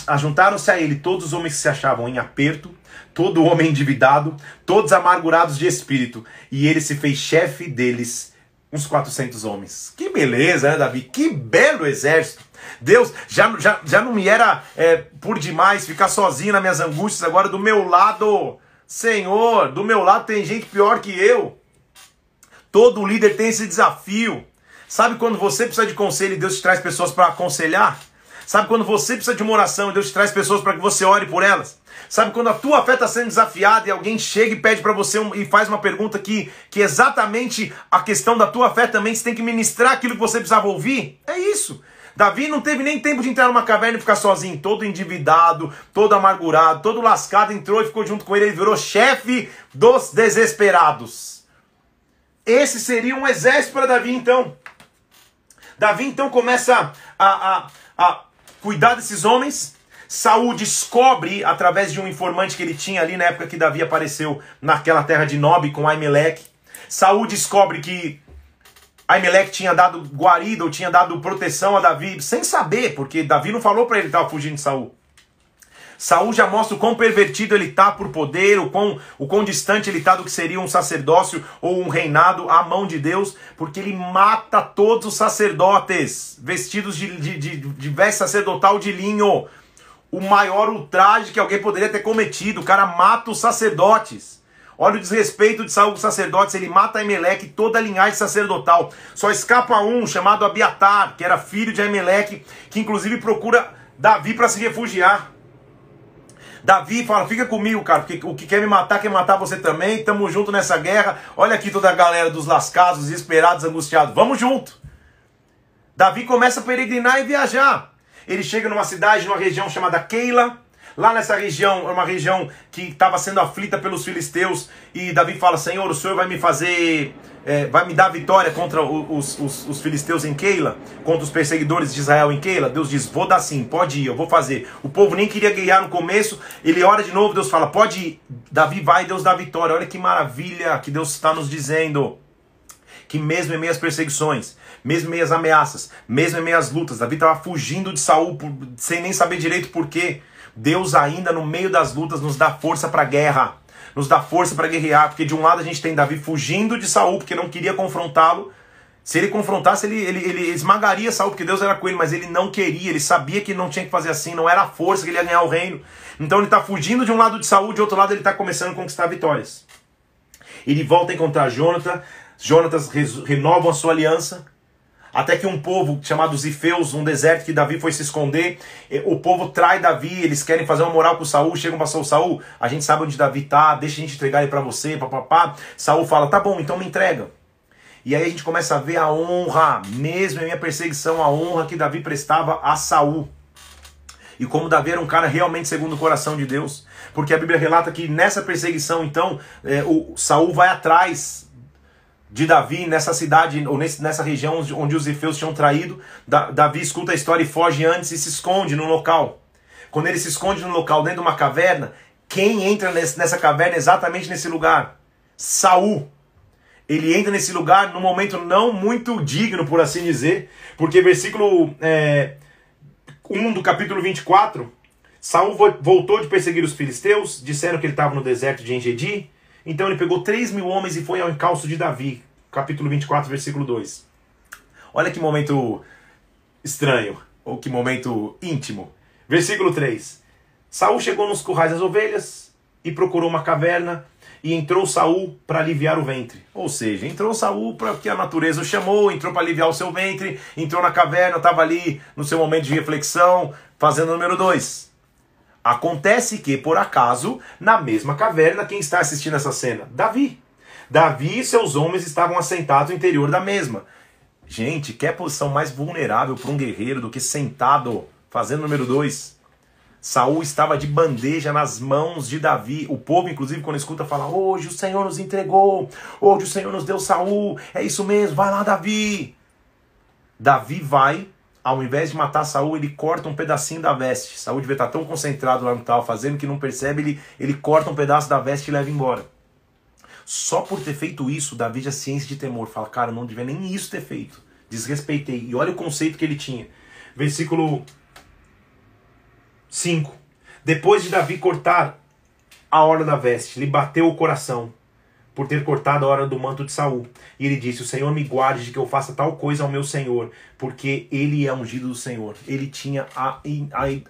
Ajuntaram-se a ele todos os homens que se achavam em aperto, todo homem endividado, todos amargurados de espírito, e ele se fez chefe deles uns 400 homens. Que beleza, né, Davi? Que belo exército. Deus, já, já, já não me era é, por demais ficar sozinho nas minhas angústias, agora do meu lado, Senhor, do meu lado tem gente pior que eu. Todo líder tem esse desafio. Sabe quando você precisa de conselho e Deus te traz pessoas para aconselhar? Sabe quando você precisa de uma oração e Deus te traz pessoas para que você ore por elas? Sabe quando a tua fé está sendo desafiada e alguém chega e pede para você um, e faz uma pergunta que, que exatamente a questão da tua fé também você tem que ministrar aquilo que você precisava ouvir? É isso. Davi não teve nem tempo de entrar numa caverna e ficar sozinho, todo endividado, todo amargurado, todo lascado, entrou e ficou junto com ele, ele virou chefe dos desesperados. Esse seria um exército para Davi então. Davi então começa a, a, a cuidar desses homens, Saul descobre, através de um informante que ele tinha ali na época que Davi apareceu naquela terra de Nob com Aimeleque. Saul descobre que Aimeleque tinha dado guarida ou tinha dado proteção a Davi, sem saber, porque Davi não falou para ele que estava fugindo de Saul. Saul já mostra o quão pervertido ele está por poder, o quão, o quão distante ele está do que seria um sacerdócio ou um reinado à mão de Deus, porque ele mata todos os sacerdotes vestidos de, de, de, de sacerdotal de linho o maior ultraje que alguém poderia ter cometido. O cara mata os sacerdotes. Olha o desrespeito de Saul com os sacerdotes. Ele mata Emelec e toda a linhagem sacerdotal. Só escapa um chamado Abiatar, que era filho de Emelec, que inclusive procura Davi para se refugiar. Davi fala: Fica comigo, cara, porque o que quer me matar quer matar você também. Tamo junto nessa guerra. Olha aqui toda a galera dos lascados, desesperados, angustiados. Vamos junto. Davi começa a peregrinar e viajar. Ele chega numa cidade, numa região chamada Keila. Lá nessa região, é uma região que estava sendo aflita pelos filisteus. E Davi fala: Senhor, o Senhor vai me fazer, é, vai me dar vitória contra os, os, os, filisteus em Keila, contra os perseguidores de Israel em Keila. Deus diz: Vou dar sim, pode ir, eu vou fazer. O povo nem queria guerrear no começo. Ele ora de novo, Deus fala: Pode ir. Davi vai, Deus dá vitória. Olha que maravilha que Deus está nos dizendo. Que mesmo em meio às perseguições, mesmo em meio às ameaças, mesmo em meio às lutas. Davi estava fugindo de Saul por, sem nem saber direito por quê. Deus ainda no meio das lutas nos dá força para a guerra, nos dá força para guerrear, porque de um lado a gente tem Davi fugindo de Saul porque não queria confrontá-lo. Se ele confrontasse, ele, ele, ele esmagaria Saul, porque Deus era com ele, mas ele não queria, ele sabia que não tinha que fazer assim, não era a força que ele ia ganhar o reino. Então ele está fugindo de um lado de Saul, de outro lado ele está começando a conquistar vitórias. Ele volta a encontrar Jonathan, Jonatas renova a sua aliança, até que um povo chamado Zifeus, um deserto que Davi foi se esconder, o povo trai Davi, eles querem fazer uma moral com Saul, chegam para Saul, Saul, a gente sabe onde Davi tá, deixa a gente entregar ele para você, papapá. Saul fala, tá bom, então me entrega. E aí a gente começa a ver a honra, mesmo em minha perseguição, a honra que Davi prestava a Saul. E como Davi era um cara realmente segundo o coração de Deus, porque a Bíblia relata que nessa perseguição, então, é, o Saul vai atrás de Davi nessa cidade, ou nessa região onde os Efeus tinham traído. Davi escuta a história e foge antes e se esconde no local. Quando ele se esconde no local dentro de uma caverna, quem entra nessa caverna é exatamente nesse lugar? Saul. ele entra nesse lugar num momento não muito digno, por assim dizer, porque versículo é, 1 do capítulo 24, Saul voltou de perseguir os filisteus, disseram que ele estava no deserto de Engedi, então ele pegou 3 mil homens e foi ao encalço de Davi, capítulo 24, versículo 2. Olha que momento estranho, ou que momento íntimo. Versículo 3. Saul chegou nos currais das ovelhas e procurou uma caverna e entrou Saul para aliviar o ventre. Ou seja, entrou Saul para que a natureza o chamou, entrou para aliviar o seu ventre, entrou na caverna, estava ali no seu momento de reflexão, fazendo o número 2. Acontece que, por acaso, na mesma caverna, quem está assistindo essa cena? Davi. Davi e seus homens estavam assentados no interior da mesma. Gente, quer posição mais vulnerável para um guerreiro do que sentado fazendo número 2? Saul estava de bandeja nas mãos de Davi. O povo, inclusive, quando escuta, fala: Hoje o Senhor nos entregou, hoje o Senhor nos deu Saul. É isso mesmo, vai lá, Davi. Davi vai, ao invés de matar Saul, ele corta um pedacinho da veste. Saul devia estar tão concentrado lá no tal, fazendo que não percebe, ele, ele corta um pedaço da veste e leva embora. Só por ter feito isso, Davi já ciência de temor. Fala, cara, não devia nem isso ter feito. Desrespeitei. E olha o conceito que ele tinha. Versículo 5. Depois de Davi cortar a hora da veste, lhe bateu o coração por ter cortado a hora do manto de Saul. E ele disse: O Senhor me guarde de que eu faça tal coisa ao meu Senhor, porque ele é ungido do Senhor. Ele tinha a,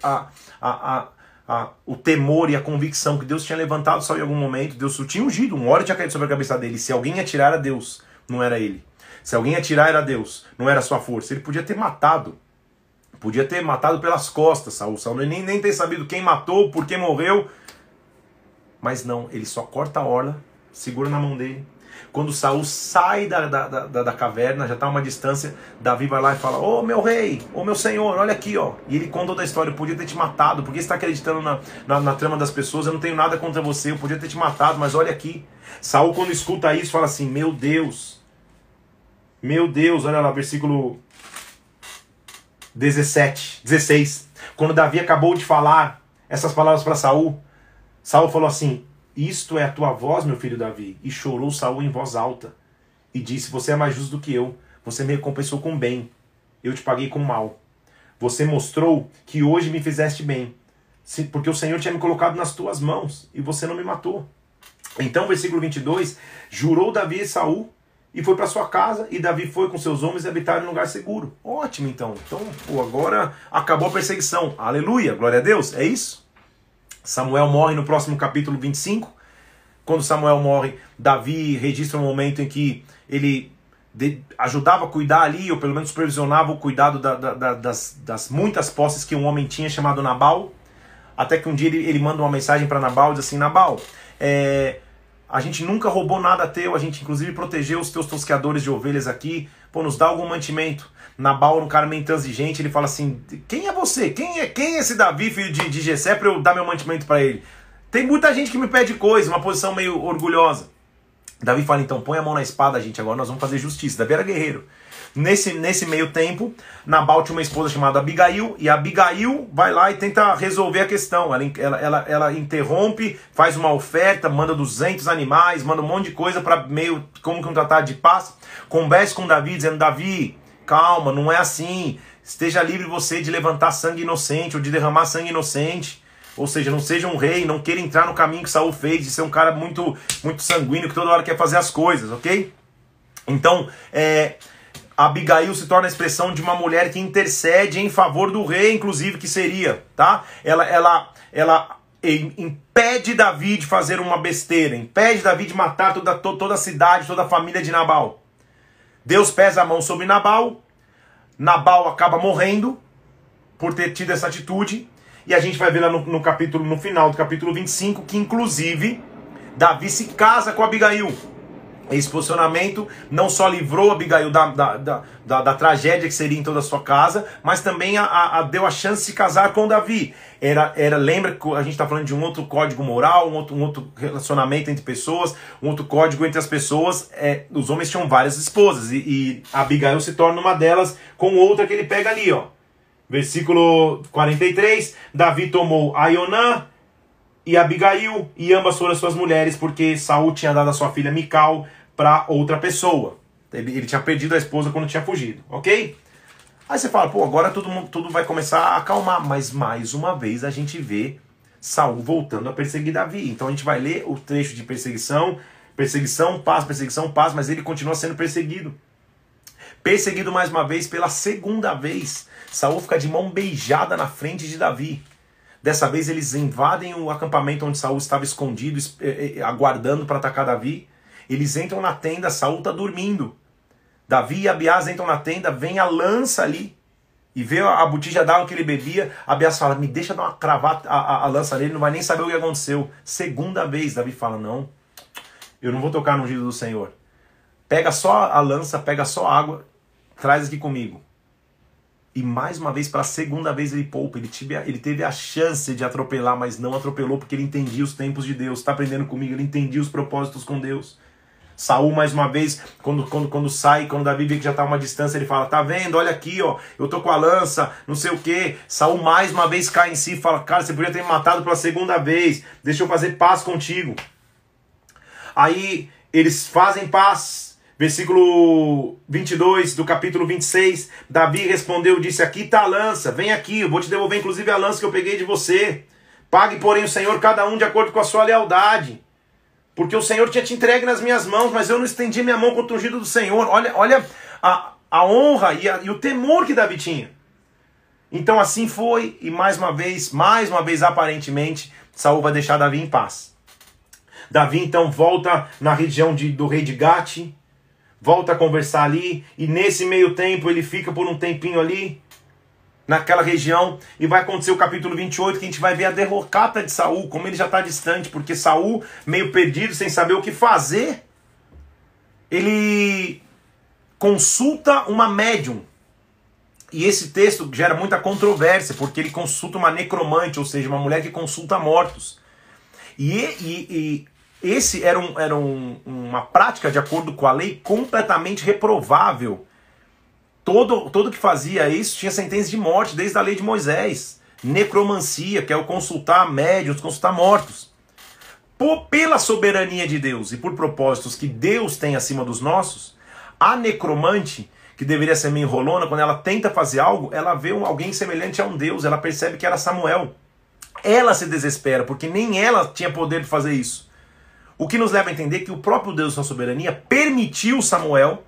a, a, a, o temor e a convicção que Deus tinha levantado Saul em algum momento. Deus o tinha ungido, um óleo tinha caído sobre a cabeça dele. Se alguém atirar, era Deus, não era ele. Se alguém atirar, era Deus, não era sua força. Ele podia ter matado Podia ter matado pelas costas Saul. Saul nem, nem ter sabido quem matou, por que morreu. Mas não, ele só corta a orla, segura na mão dele. Quando Saul sai da, da, da, da caverna, já está a uma distância, Davi vai lá e fala: Ô oh, meu rei, ô oh, meu senhor, olha aqui, ó. E ele conta toda a história: eu podia ter te matado, porque você está acreditando na, na, na, trama das pessoas? Eu não tenho nada contra você, eu podia ter te matado, mas olha aqui. Saul, quando escuta isso, fala assim: Meu Deus, meu Deus, olha lá, versículo 17, 16. Quando Davi acabou de falar essas palavras para Saul, Saul falou assim: Isto é a tua voz, meu filho Davi. E chorou Saul em voz alta e disse: Você é mais justo do que eu. Você me recompensou com bem. Eu te paguei com mal. Você mostrou que hoje me fizeste bem, porque o Senhor tinha me colocado nas tuas mãos e você não me matou. Então, versículo 22, jurou Davi e Saul e foi para sua casa, e Davi foi com seus homens e habitaram em lugar seguro. Ótimo, então. Então, pô, agora acabou a perseguição. Aleluia, glória a Deus. É isso? Samuel morre no próximo capítulo 25. Quando Samuel morre, Davi registra um momento em que ele ajudava a cuidar ali, ou pelo menos supervisionava o cuidado da, da, da, das, das, muitas posses que um homem tinha chamado Nabal. Até que um dia ele, ele manda uma mensagem para Nabal, diz assim: Nabal, é, a gente nunca roubou nada teu, a gente inclusive protegeu os teus tosqueadores de ovelhas aqui. Pô, nos dá algum mantimento. Nabal, um cara meio intransigente, ele fala assim: Quem é você? Quem é quem é esse Davi, filho de, de Gessé, pra eu dar meu mantimento para ele? Tem muita gente que me pede coisa, uma posição meio orgulhosa. Davi fala: Então põe a mão na espada, gente, agora nós vamos fazer justiça. Davi era guerreiro. Nesse, nesse meio tempo, Nabal tinha uma esposa chamada Abigail, e Abigail vai lá e tenta resolver a questão. Ela, ela, ela, ela interrompe, faz uma oferta, manda 200 animais, manda um monte de coisa para meio como que um tratado de paz. Converse com Davi, dizendo: Davi, calma, não é assim. Esteja livre você de levantar sangue inocente ou de derramar sangue inocente. Ou seja, não seja um rei, não queira entrar no caminho que Saul fez, de ser um cara muito, muito sanguíneo que toda hora quer fazer as coisas, ok? Então, é, Abigail se torna a expressão de uma mulher que intercede em favor do rei, inclusive, que seria, tá? Ela, ela, ela impede Davi de fazer uma besteira, impede Davi de matar toda, toda a cidade, toda a família de Nabal. Deus pesa a mão sobre Nabal, Nabal acaba morrendo por ter tido essa atitude, e a gente vai ver lá no, no capítulo, no final do capítulo 25, que inclusive Davi se casa com Abigail. Esse posicionamento não só livrou Abigail da, da, da, da, da tragédia que seria em toda a sua casa, mas também a, a, deu a chance de se casar com Davi. Era, era, lembra que a gente está falando de um outro código moral, um outro, um outro relacionamento entre pessoas, um outro código entre as pessoas. É, os homens tinham várias esposas e, e Abigail se torna uma delas com outra que ele pega ali, ó. Versículo 43: Davi tomou Aionã, e Abigail, e ambas foram suas mulheres, porque Saul tinha dado a sua filha Mical para outra pessoa. Ele, ele, tinha perdido a esposa quando tinha fugido, ok? Aí você fala, pô, agora tudo, tudo vai começar a acalmar, mas mais uma vez a gente vê Saul voltando a perseguir Davi. Então a gente vai ler o trecho de perseguição, perseguição, paz, perseguição, paz, mas ele continua sendo perseguido. Perseguido mais uma vez pela segunda vez. Saul fica de mão beijada na frente de Davi. Dessa vez eles invadem o acampamento onde Saul estava escondido, eh, eh, aguardando para atacar Davi. Eles entram na tenda, Saul está dormindo. Davi e Abias entram na tenda, vem a lança ali e vê a botija d'água que ele bebia. Abias fala: Me deixa dar uma cravata a, a, a, lança nele, não vai nem saber o que aconteceu. Segunda vez, Davi fala: Não, eu não vou tocar no ungido do Senhor. Pega só a lança, pega só a água, traz aqui comigo. E mais uma vez, para a segunda vez, ele poupa. Ele teve, ele teve a chance de atropelar, mas não atropelou porque ele entendia os tempos de Deus. Está aprendendo comigo? Ele entendia os propósitos com Deus. Saul, mais uma vez, quando, quando, quando sai, quando Davi vê que já está a uma distância, ele fala: Tá vendo? Olha aqui, ó, eu tô com a lança, não sei o que. Saul mais uma vez cai em si e fala: Cara, você podia ter me matado pela segunda vez, deixa eu fazer paz contigo. Aí eles fazem paz, Versículo 22 do capítulo 26, Davi respondeu, disse, aqui está a lança, vem aqui, eu vou te devolver inclusive a lança que eu peguei de você. Pague, porém, o Senhor cada um de acordo com a sua lealdade. Porque o Senhor tinha te entregue nas minhas mãos, mas eu não estendi minha mão contra o ungido do Senhor. Olha, olha a, a honra e, a, e o temor que Davi tinha. Então assim foi, e mais uma vez, mais uma vez aparentemente, Saul vai deixar Davi em paz. Davi então volta na região de, do rei de Gate, volta a conversar ali, e nesse meio tempo ele fica por um tempinho ali, naquela região, e vai acontecer o capítulo 28, que a gente vai ver a derrocata de Saul, como ele já está distante, porque Saul, meio perdido, sem saber o que fazer, ele consulta uma médium. E esse texto gera muita controvérsia, porque ele consulta uma necromante, ou seja, uma mulher que consulta mortos. E, e, e esse era, um, era um, uma prática, de acordo com a lei, completamente reprovável. Todo, todo que fazia isso tinha sentença de morte, desde a lei de Moisés. Necromancia, que é o consultar médios, consultar mortos. Por, pela soberania de Deus e por propósitos que Deus tem acima dos nossos, a necromante, que deveria ser meio enrolona, quando ela tenta fazer algo, ela vê um, alguém semelhante a um Deus, ela percebe que era Samuel. Ela se desespera, porque nem ela tinha poder de fazer isso. O que nos leva a entender que o próprio Deus, sua soberania, permitiu Samuel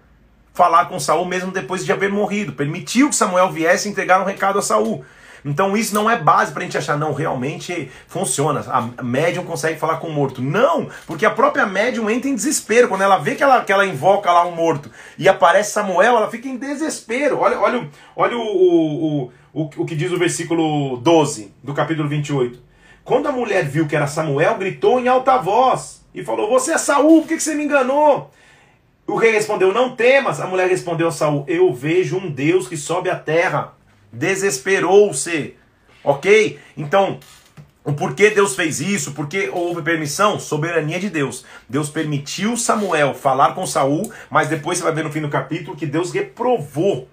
falar com Saul mesmo depois de haver morrido. Permitiu que Samuel viesse entregar um recado a Saul. Então isso não é base para a gente achar, não, realmente funciona. A médium consegue falar com o morto. Não, porque a própria médium entra em desespero. Quando ela vê que ela, que ela invoca lá um morto e aparece Samuel, ela fica em desespero. Olha, olha, olha o, o, o, o que diz o versículo 12 do capítulo 28. Quando a mulher viu que era Samuel, gritou em alta voz e falou: Você é Saul, por que você me enganou? O rei respondeu: Não temas. A mulher respondeu a Saul: Eu vejo um Deus que sobe a terra. Desesperou-se. Ok? Então, o porquê Deus fez isso? Porque houve permissão? Soberania de Deus. Deus permitiu Samuel falar com Saul, mas depois você vai ver no fim do capítulo que Deus reprovou.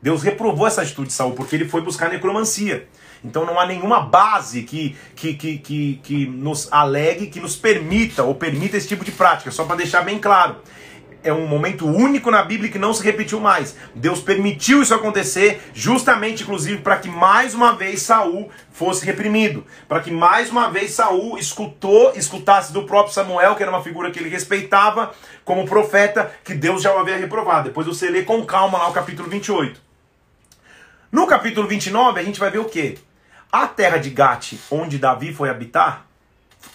Deus reprovou essa atitude de Saul, porque ele foi buscar necromancia. Então não há nenhuma base que, que, que, que, que nos alegue, que nos permita ou permita esse tipo de prática, só para deixar bem claro é um momento único na Bíblia que não se repetiu mais. Deus permitiu isso acontecer, justamente, inclusive, para que mais uma vez Saul fosse reprimido, para que mais uma vez Saul escutou, escutasse do próprio Samuel, que era uma figura que ele respeitava como profeta, que Deus já o havia reprovado. Depois você lê com calma lá o capítulo 28. No capítulo 29, a gente vai ver o quê? A terra de Gate, onde Davi foi habitar,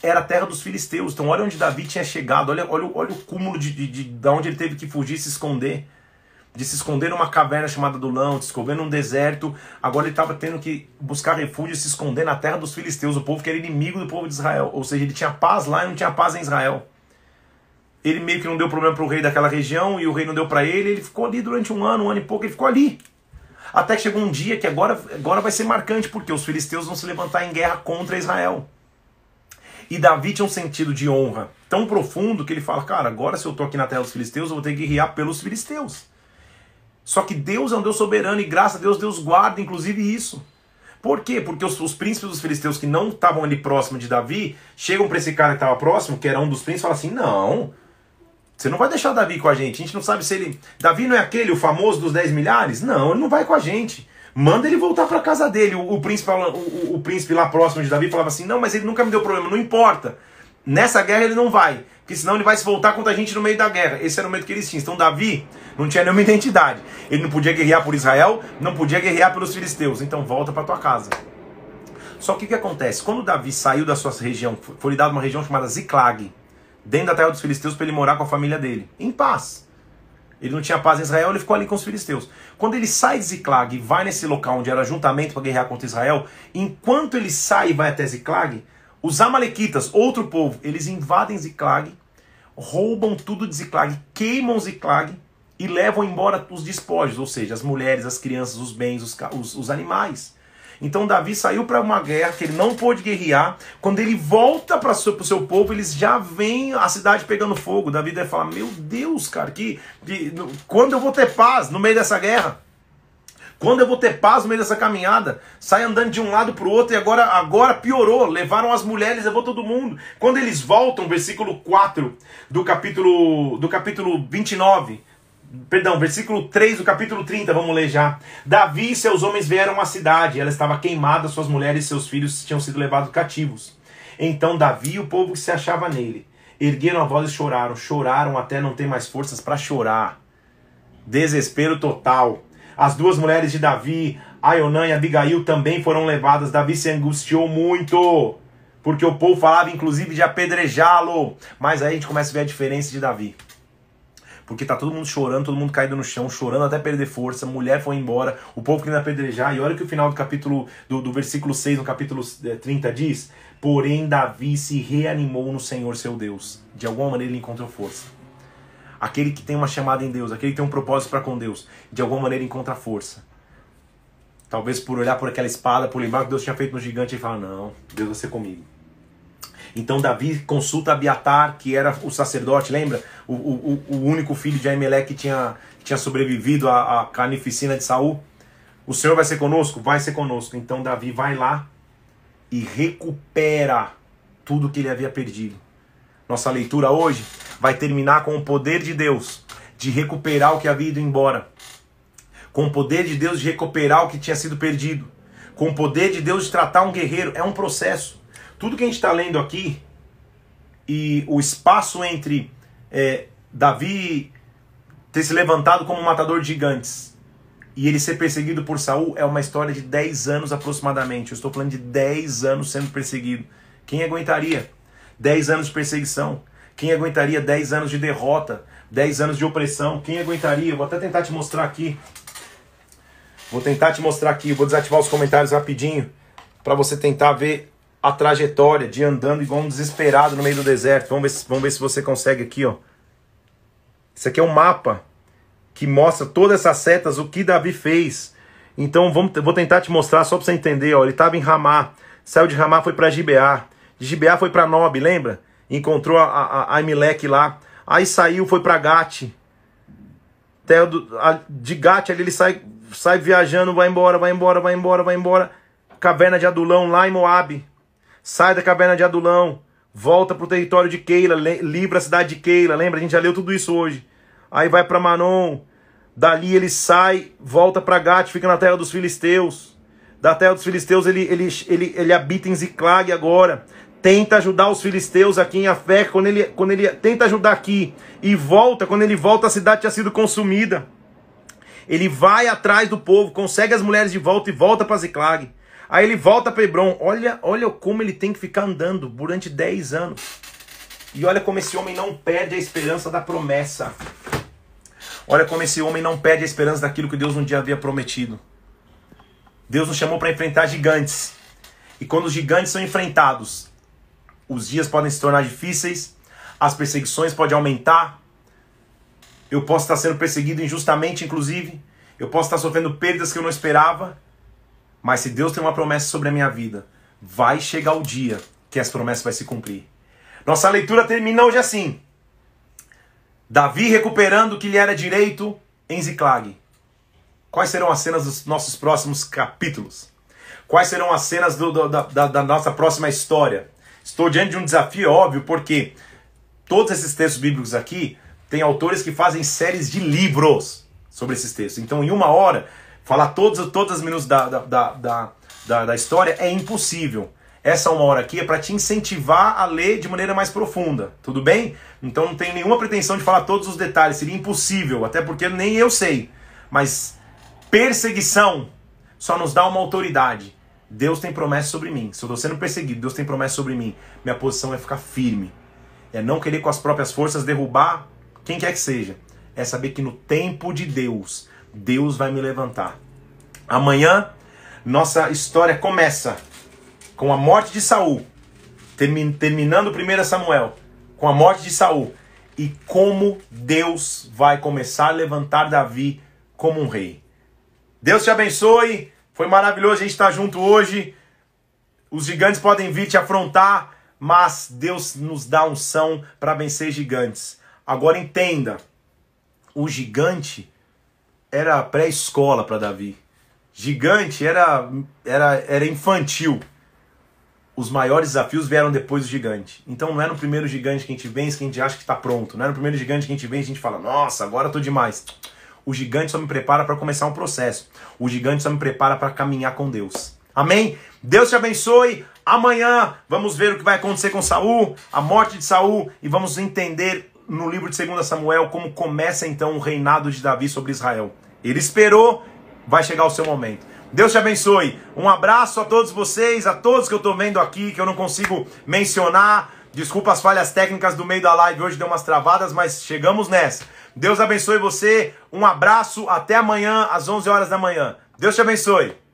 era a terra dos filisteus. Então, olha onde Davi tinha chegado, olha, olha, olha o cúmulo de, de, de, de onde ele teve que fugir, se esconder. De se esconder numa caverna chamada Dulão, de se esconder num deserto. Agora ele estava tendo que buscar refúgio e se esconder na terra dos filisteus, o povo que era inimigo do povo de Israel. Ou seja, ele tinha paz lá e não tinha paz em Israel. Ele meio que não deu problema para o rei daquela região e o rei não deu para ele. Ele ficou ali durante um ano, um ano e pouco, ele ficou ali. Até que chegou um dia que agora, agora vai ser marcante, porque os filisteus vão se levantar em guerra contra Israel. E Davi tinha um sentido de honra tão profundo que ele fala: Cara, agora se eu tô aqui na terra dos filisteus, eu vou ter que guerrear pelos filisteus. Só que Deus é um Deus soberano e graças a Deus, Deus guarda inclusive isso. Por quê? Porque os, os príncipes dos filisteus que não estavam ali próximo de Davi chegam para esse cara que estava próximo, que era um dos príncipes, e falam assim: Não, Você não vai deixar Davi com a gente. A gente não sabe se ele. Davi não é aquele, o famoso dos 10 milhares? Não, ele não vai com a gente. Manda ele voltar para casa dele. O, o príncipe, o, o, príncipe lá próximo de Davi falava assim: Não, mas ele nunca me deu problema, não importa. Nessa guerra ele não vai, porque senão ele vai se voltar contra a gente no meio da guerra. Esse era o medo que eles tinham. Então Davi não tinha nenhuma identidade. Ele não podia guerrear por Israel, não podia guerrear pelos filisteus. Então volta para tua casa. Só que o que acontece? Quando Davi saiu da sua região, foi lhe dado uma região chamada Ziklag, dentro da terra dos filisteus, para ele morar com a família dele, em paz. Ele não tinha paz em Israel, ele ficou ali com os filisteus. Quando ele sai de Ziklag e vai nesse local onde era juntamento para guerrear contra Israel, enquanto ele sai e vai até Ziklag, os amalequitas, outro povo, eles invadem Ziklag, roubam tudo de Ziklag, queimam Ziklag e levam embora os despojos, ou seja, as mulheres, as crianças, os bens, os, os, os animais. Então Davi saiu para uma guerra que ele não pôde guerrear. Quando ele volta para o seu, seu povo, eles já veem a cidade pegando fogo. Davi deve falar: Meu Deus, cara, que, que, quando eu vou ter paz no meio dessa guerra? Quando eu vou ter paz no meio dessa caminhada? Sai andando de um lado para o outro e agora, agora piorou. Levaram as mulheres, levou todo mundo. Quando eles voltam, versículo 4 do capítulo, do capítulo 29, Perdão, versículo 3 do capítulo 30, vamos ler já. Davi e seus homens vieram à cidade, ela estava queimada, suas mulheres e seus filhos tinham sido levados cativos. Então Davi e o povo que se achava nele ergueram a voz e choraram, choraram até não ter mais forças para chorar. Desespero total. As duas mulheres de Davi, Aionã e Abigail, também foram levadas. Davi se angustiou muito, porque o povo falava inclusive de apedrejá-lo. Mas aí a gente começa a ver a diferença de Davi. Porque tá todo mundo chorando, todo mundo caído no chão, chorando até perder força, mulher foi embora, o povo querendo apedrejar. E olha que o final do capítulo, do, do versículo 6, no capítulo 30 eh, diz: Porém, Davi se reanimou no Senhor seu Deus. De alguma maneira ele encontrou força. Aquele que tem uma chamada em Deus, aquele que tem um propósito para com Deus, de alguma maneira encontra força. Talvez por olhar por aquela espada, por lembrar que Deus tinha feito no gigante, e fala: Não, Deus vai ser comigo. Então Davi consulta Abiatar, que era o sacerdote, lembra? O, o, o único filho de Ahimelech que tinha, tinha sobrevivido à, à carnificina de Saul. O Senhor vai ser conosco? Vai ser conosco. Então Davi vai lá e recupera tudo que ele havia perdido. Nossa leitura hoje vai terminar com o poder de Deus de recuperar o que havia ido embora. Com o poder de Deus de recuperar o que tinha sido perdido. Com o poder de Deus de tratar um guerreiro. É um processo. Tudo que a gente está lendo aqui e o espaço entre é, Davi ter se levantado como matador de gigantes e ele ser perseguido por Saul é uma história de 10 anos aproximadamente. Eu estou falando de 10 anos sendo perseguido. Quem aguentaria? 10 anos de perseguição. Quem aguentaria 10 anos de derrota? 10 anos de opressão? Quem aguentaria? Vou até tentar te mostrar aqui. Vou tentar te mostrar aqui. Vou desativar os comentários rapidinho para você tentar ver a trajetória de andando igual um desesperado no meio do deserto. Vamos ver se, vamos ver se você consegue aqui, ó. Isso aqui é um mapa que mostra todas essas setas, o que Davi fez. Então vamos, vou tentar te mostrar só para você entender. Ó. Ele estava em Ramá, saiu de Ramá, foi para Gibeá. De Gibeá foi para Nob, lembra? encontrou a, a, a lá. Aí saiu, foi para Gate. De Gate ele sai, sai viajando, vai embora, vai embora, vai embora, vai embora. Caverna de Adulão lá em Moab. Sai da caverna de Adulão, volta para o território de Keila, livra a cidade de Keila. Lembra? A gente já leu tudo isso hoje. Aí vai para Manon. Dali ele sai, volta para Gate, fica na terra dos filisteus. Da terra dos filisteus ele, ele, ele, ele habita em Ziclag agora tenta ajudar os filisteus aqui em Afé, quando ele, quando ele tenta ajudar aqui e volta, quando ele volta a cidade tinha sido consumida. Ele vai atrás do povo, consegue as mulheres de volta e volta para Ziclag. Aí ele volta para Hebron. Olha, olha como ele tem que ficar andando durante 10 anos. E olha como esse homem não perde a esperança da promessa. Olha como esse homem não perde a esperança daquilo que Deus um dia havia prometido. Deus nos chamou para enfrentar gigantes. E quando os gigantes são enfrentados, os dias podem se tornar difíceis, as perseguições podem aumentar, eu posso estar sendo perseguido injustamente, inclusive, eu posso estar sofrendo perdas que eu não esperava, mas se Deus tem uma promessa sobre a minha vida, vai chegar o dia que essa promessa vai se cumprir. Nossa leitura termina hoje assim: Davi recuperando o que lhe era direito em Ziclag. Quais serão as cenas dos nossos próximos capítulos? Quais serão as cenas do, do, da, da nossa próxima história? Estou diante de um desafio, óbvio, porque todos esses textos bíblicos aqui Tem autores que fazem séries de livros sobre esses textos. Então, em uma hora, falar todos, todos os minutos da, da, da, da, da história é impossível. Essa uma hora aqui é para te incentivar a ler de maneira mais profunda, tudo bem? Então não tem nenhuma pretensão de falar todos os detalhes, seria impossível, até porque nem eu sei. Mas perseguição só nos dá uma autoridade. Deus tem promessa sobre mim. Se eu estou sendo perseguido, Deus tem promessa sobre mim. Minha posição é ficar firme. É não querer com as próprias forças derrubar quem quer que seja. É saber que no tempo de Deus, Deus vai me levantar. Amanhã, nossa história começa com a morte de Saul, terminando 1 Samuel, com a morte de Saul, e como Deus vai começar a levantar Davi como um rei. Deus te abençoe. Foi maravilhoso a gente estar junto hoje. Os gigantes podem vir te afrontar, mas Deus nos dá unção para vencer gigantes. Agora entenda, o gigante era pré-escola para Davi. Gigante era, era, era infantil. Os maiores desafios vieram depois do gigante. Então não é no primeiro gigante que a gente vence que a gente acha que está pronto. Não é no primeiro gigante que a gente vence e a gente fala, nossa, agora estou demais. O gigante só me prepara para começar um processo. O gigante só me prepara para caminhar com Deus. Amém? Deus te abençoe. Amanhã vamos ver o que vai acontecer com Saul, a morte de Saul e vamos entender no livro de 2 Samuel como começa então o reinado de Davi sobre Israel. Ele esperou, vai chegar o seu momento. Deus te abençoe. Um abraço a todos vocês, a todos que eu estou vendo aqui, que eu não consigo mencionar. Desculpa as falhas técnicas do meio da live, hoje deu umas travadas, mas chegamos nessa. Deus abençoe você. Um abraço, até amanhã às 11 horas da manhã. Deus te abençoe.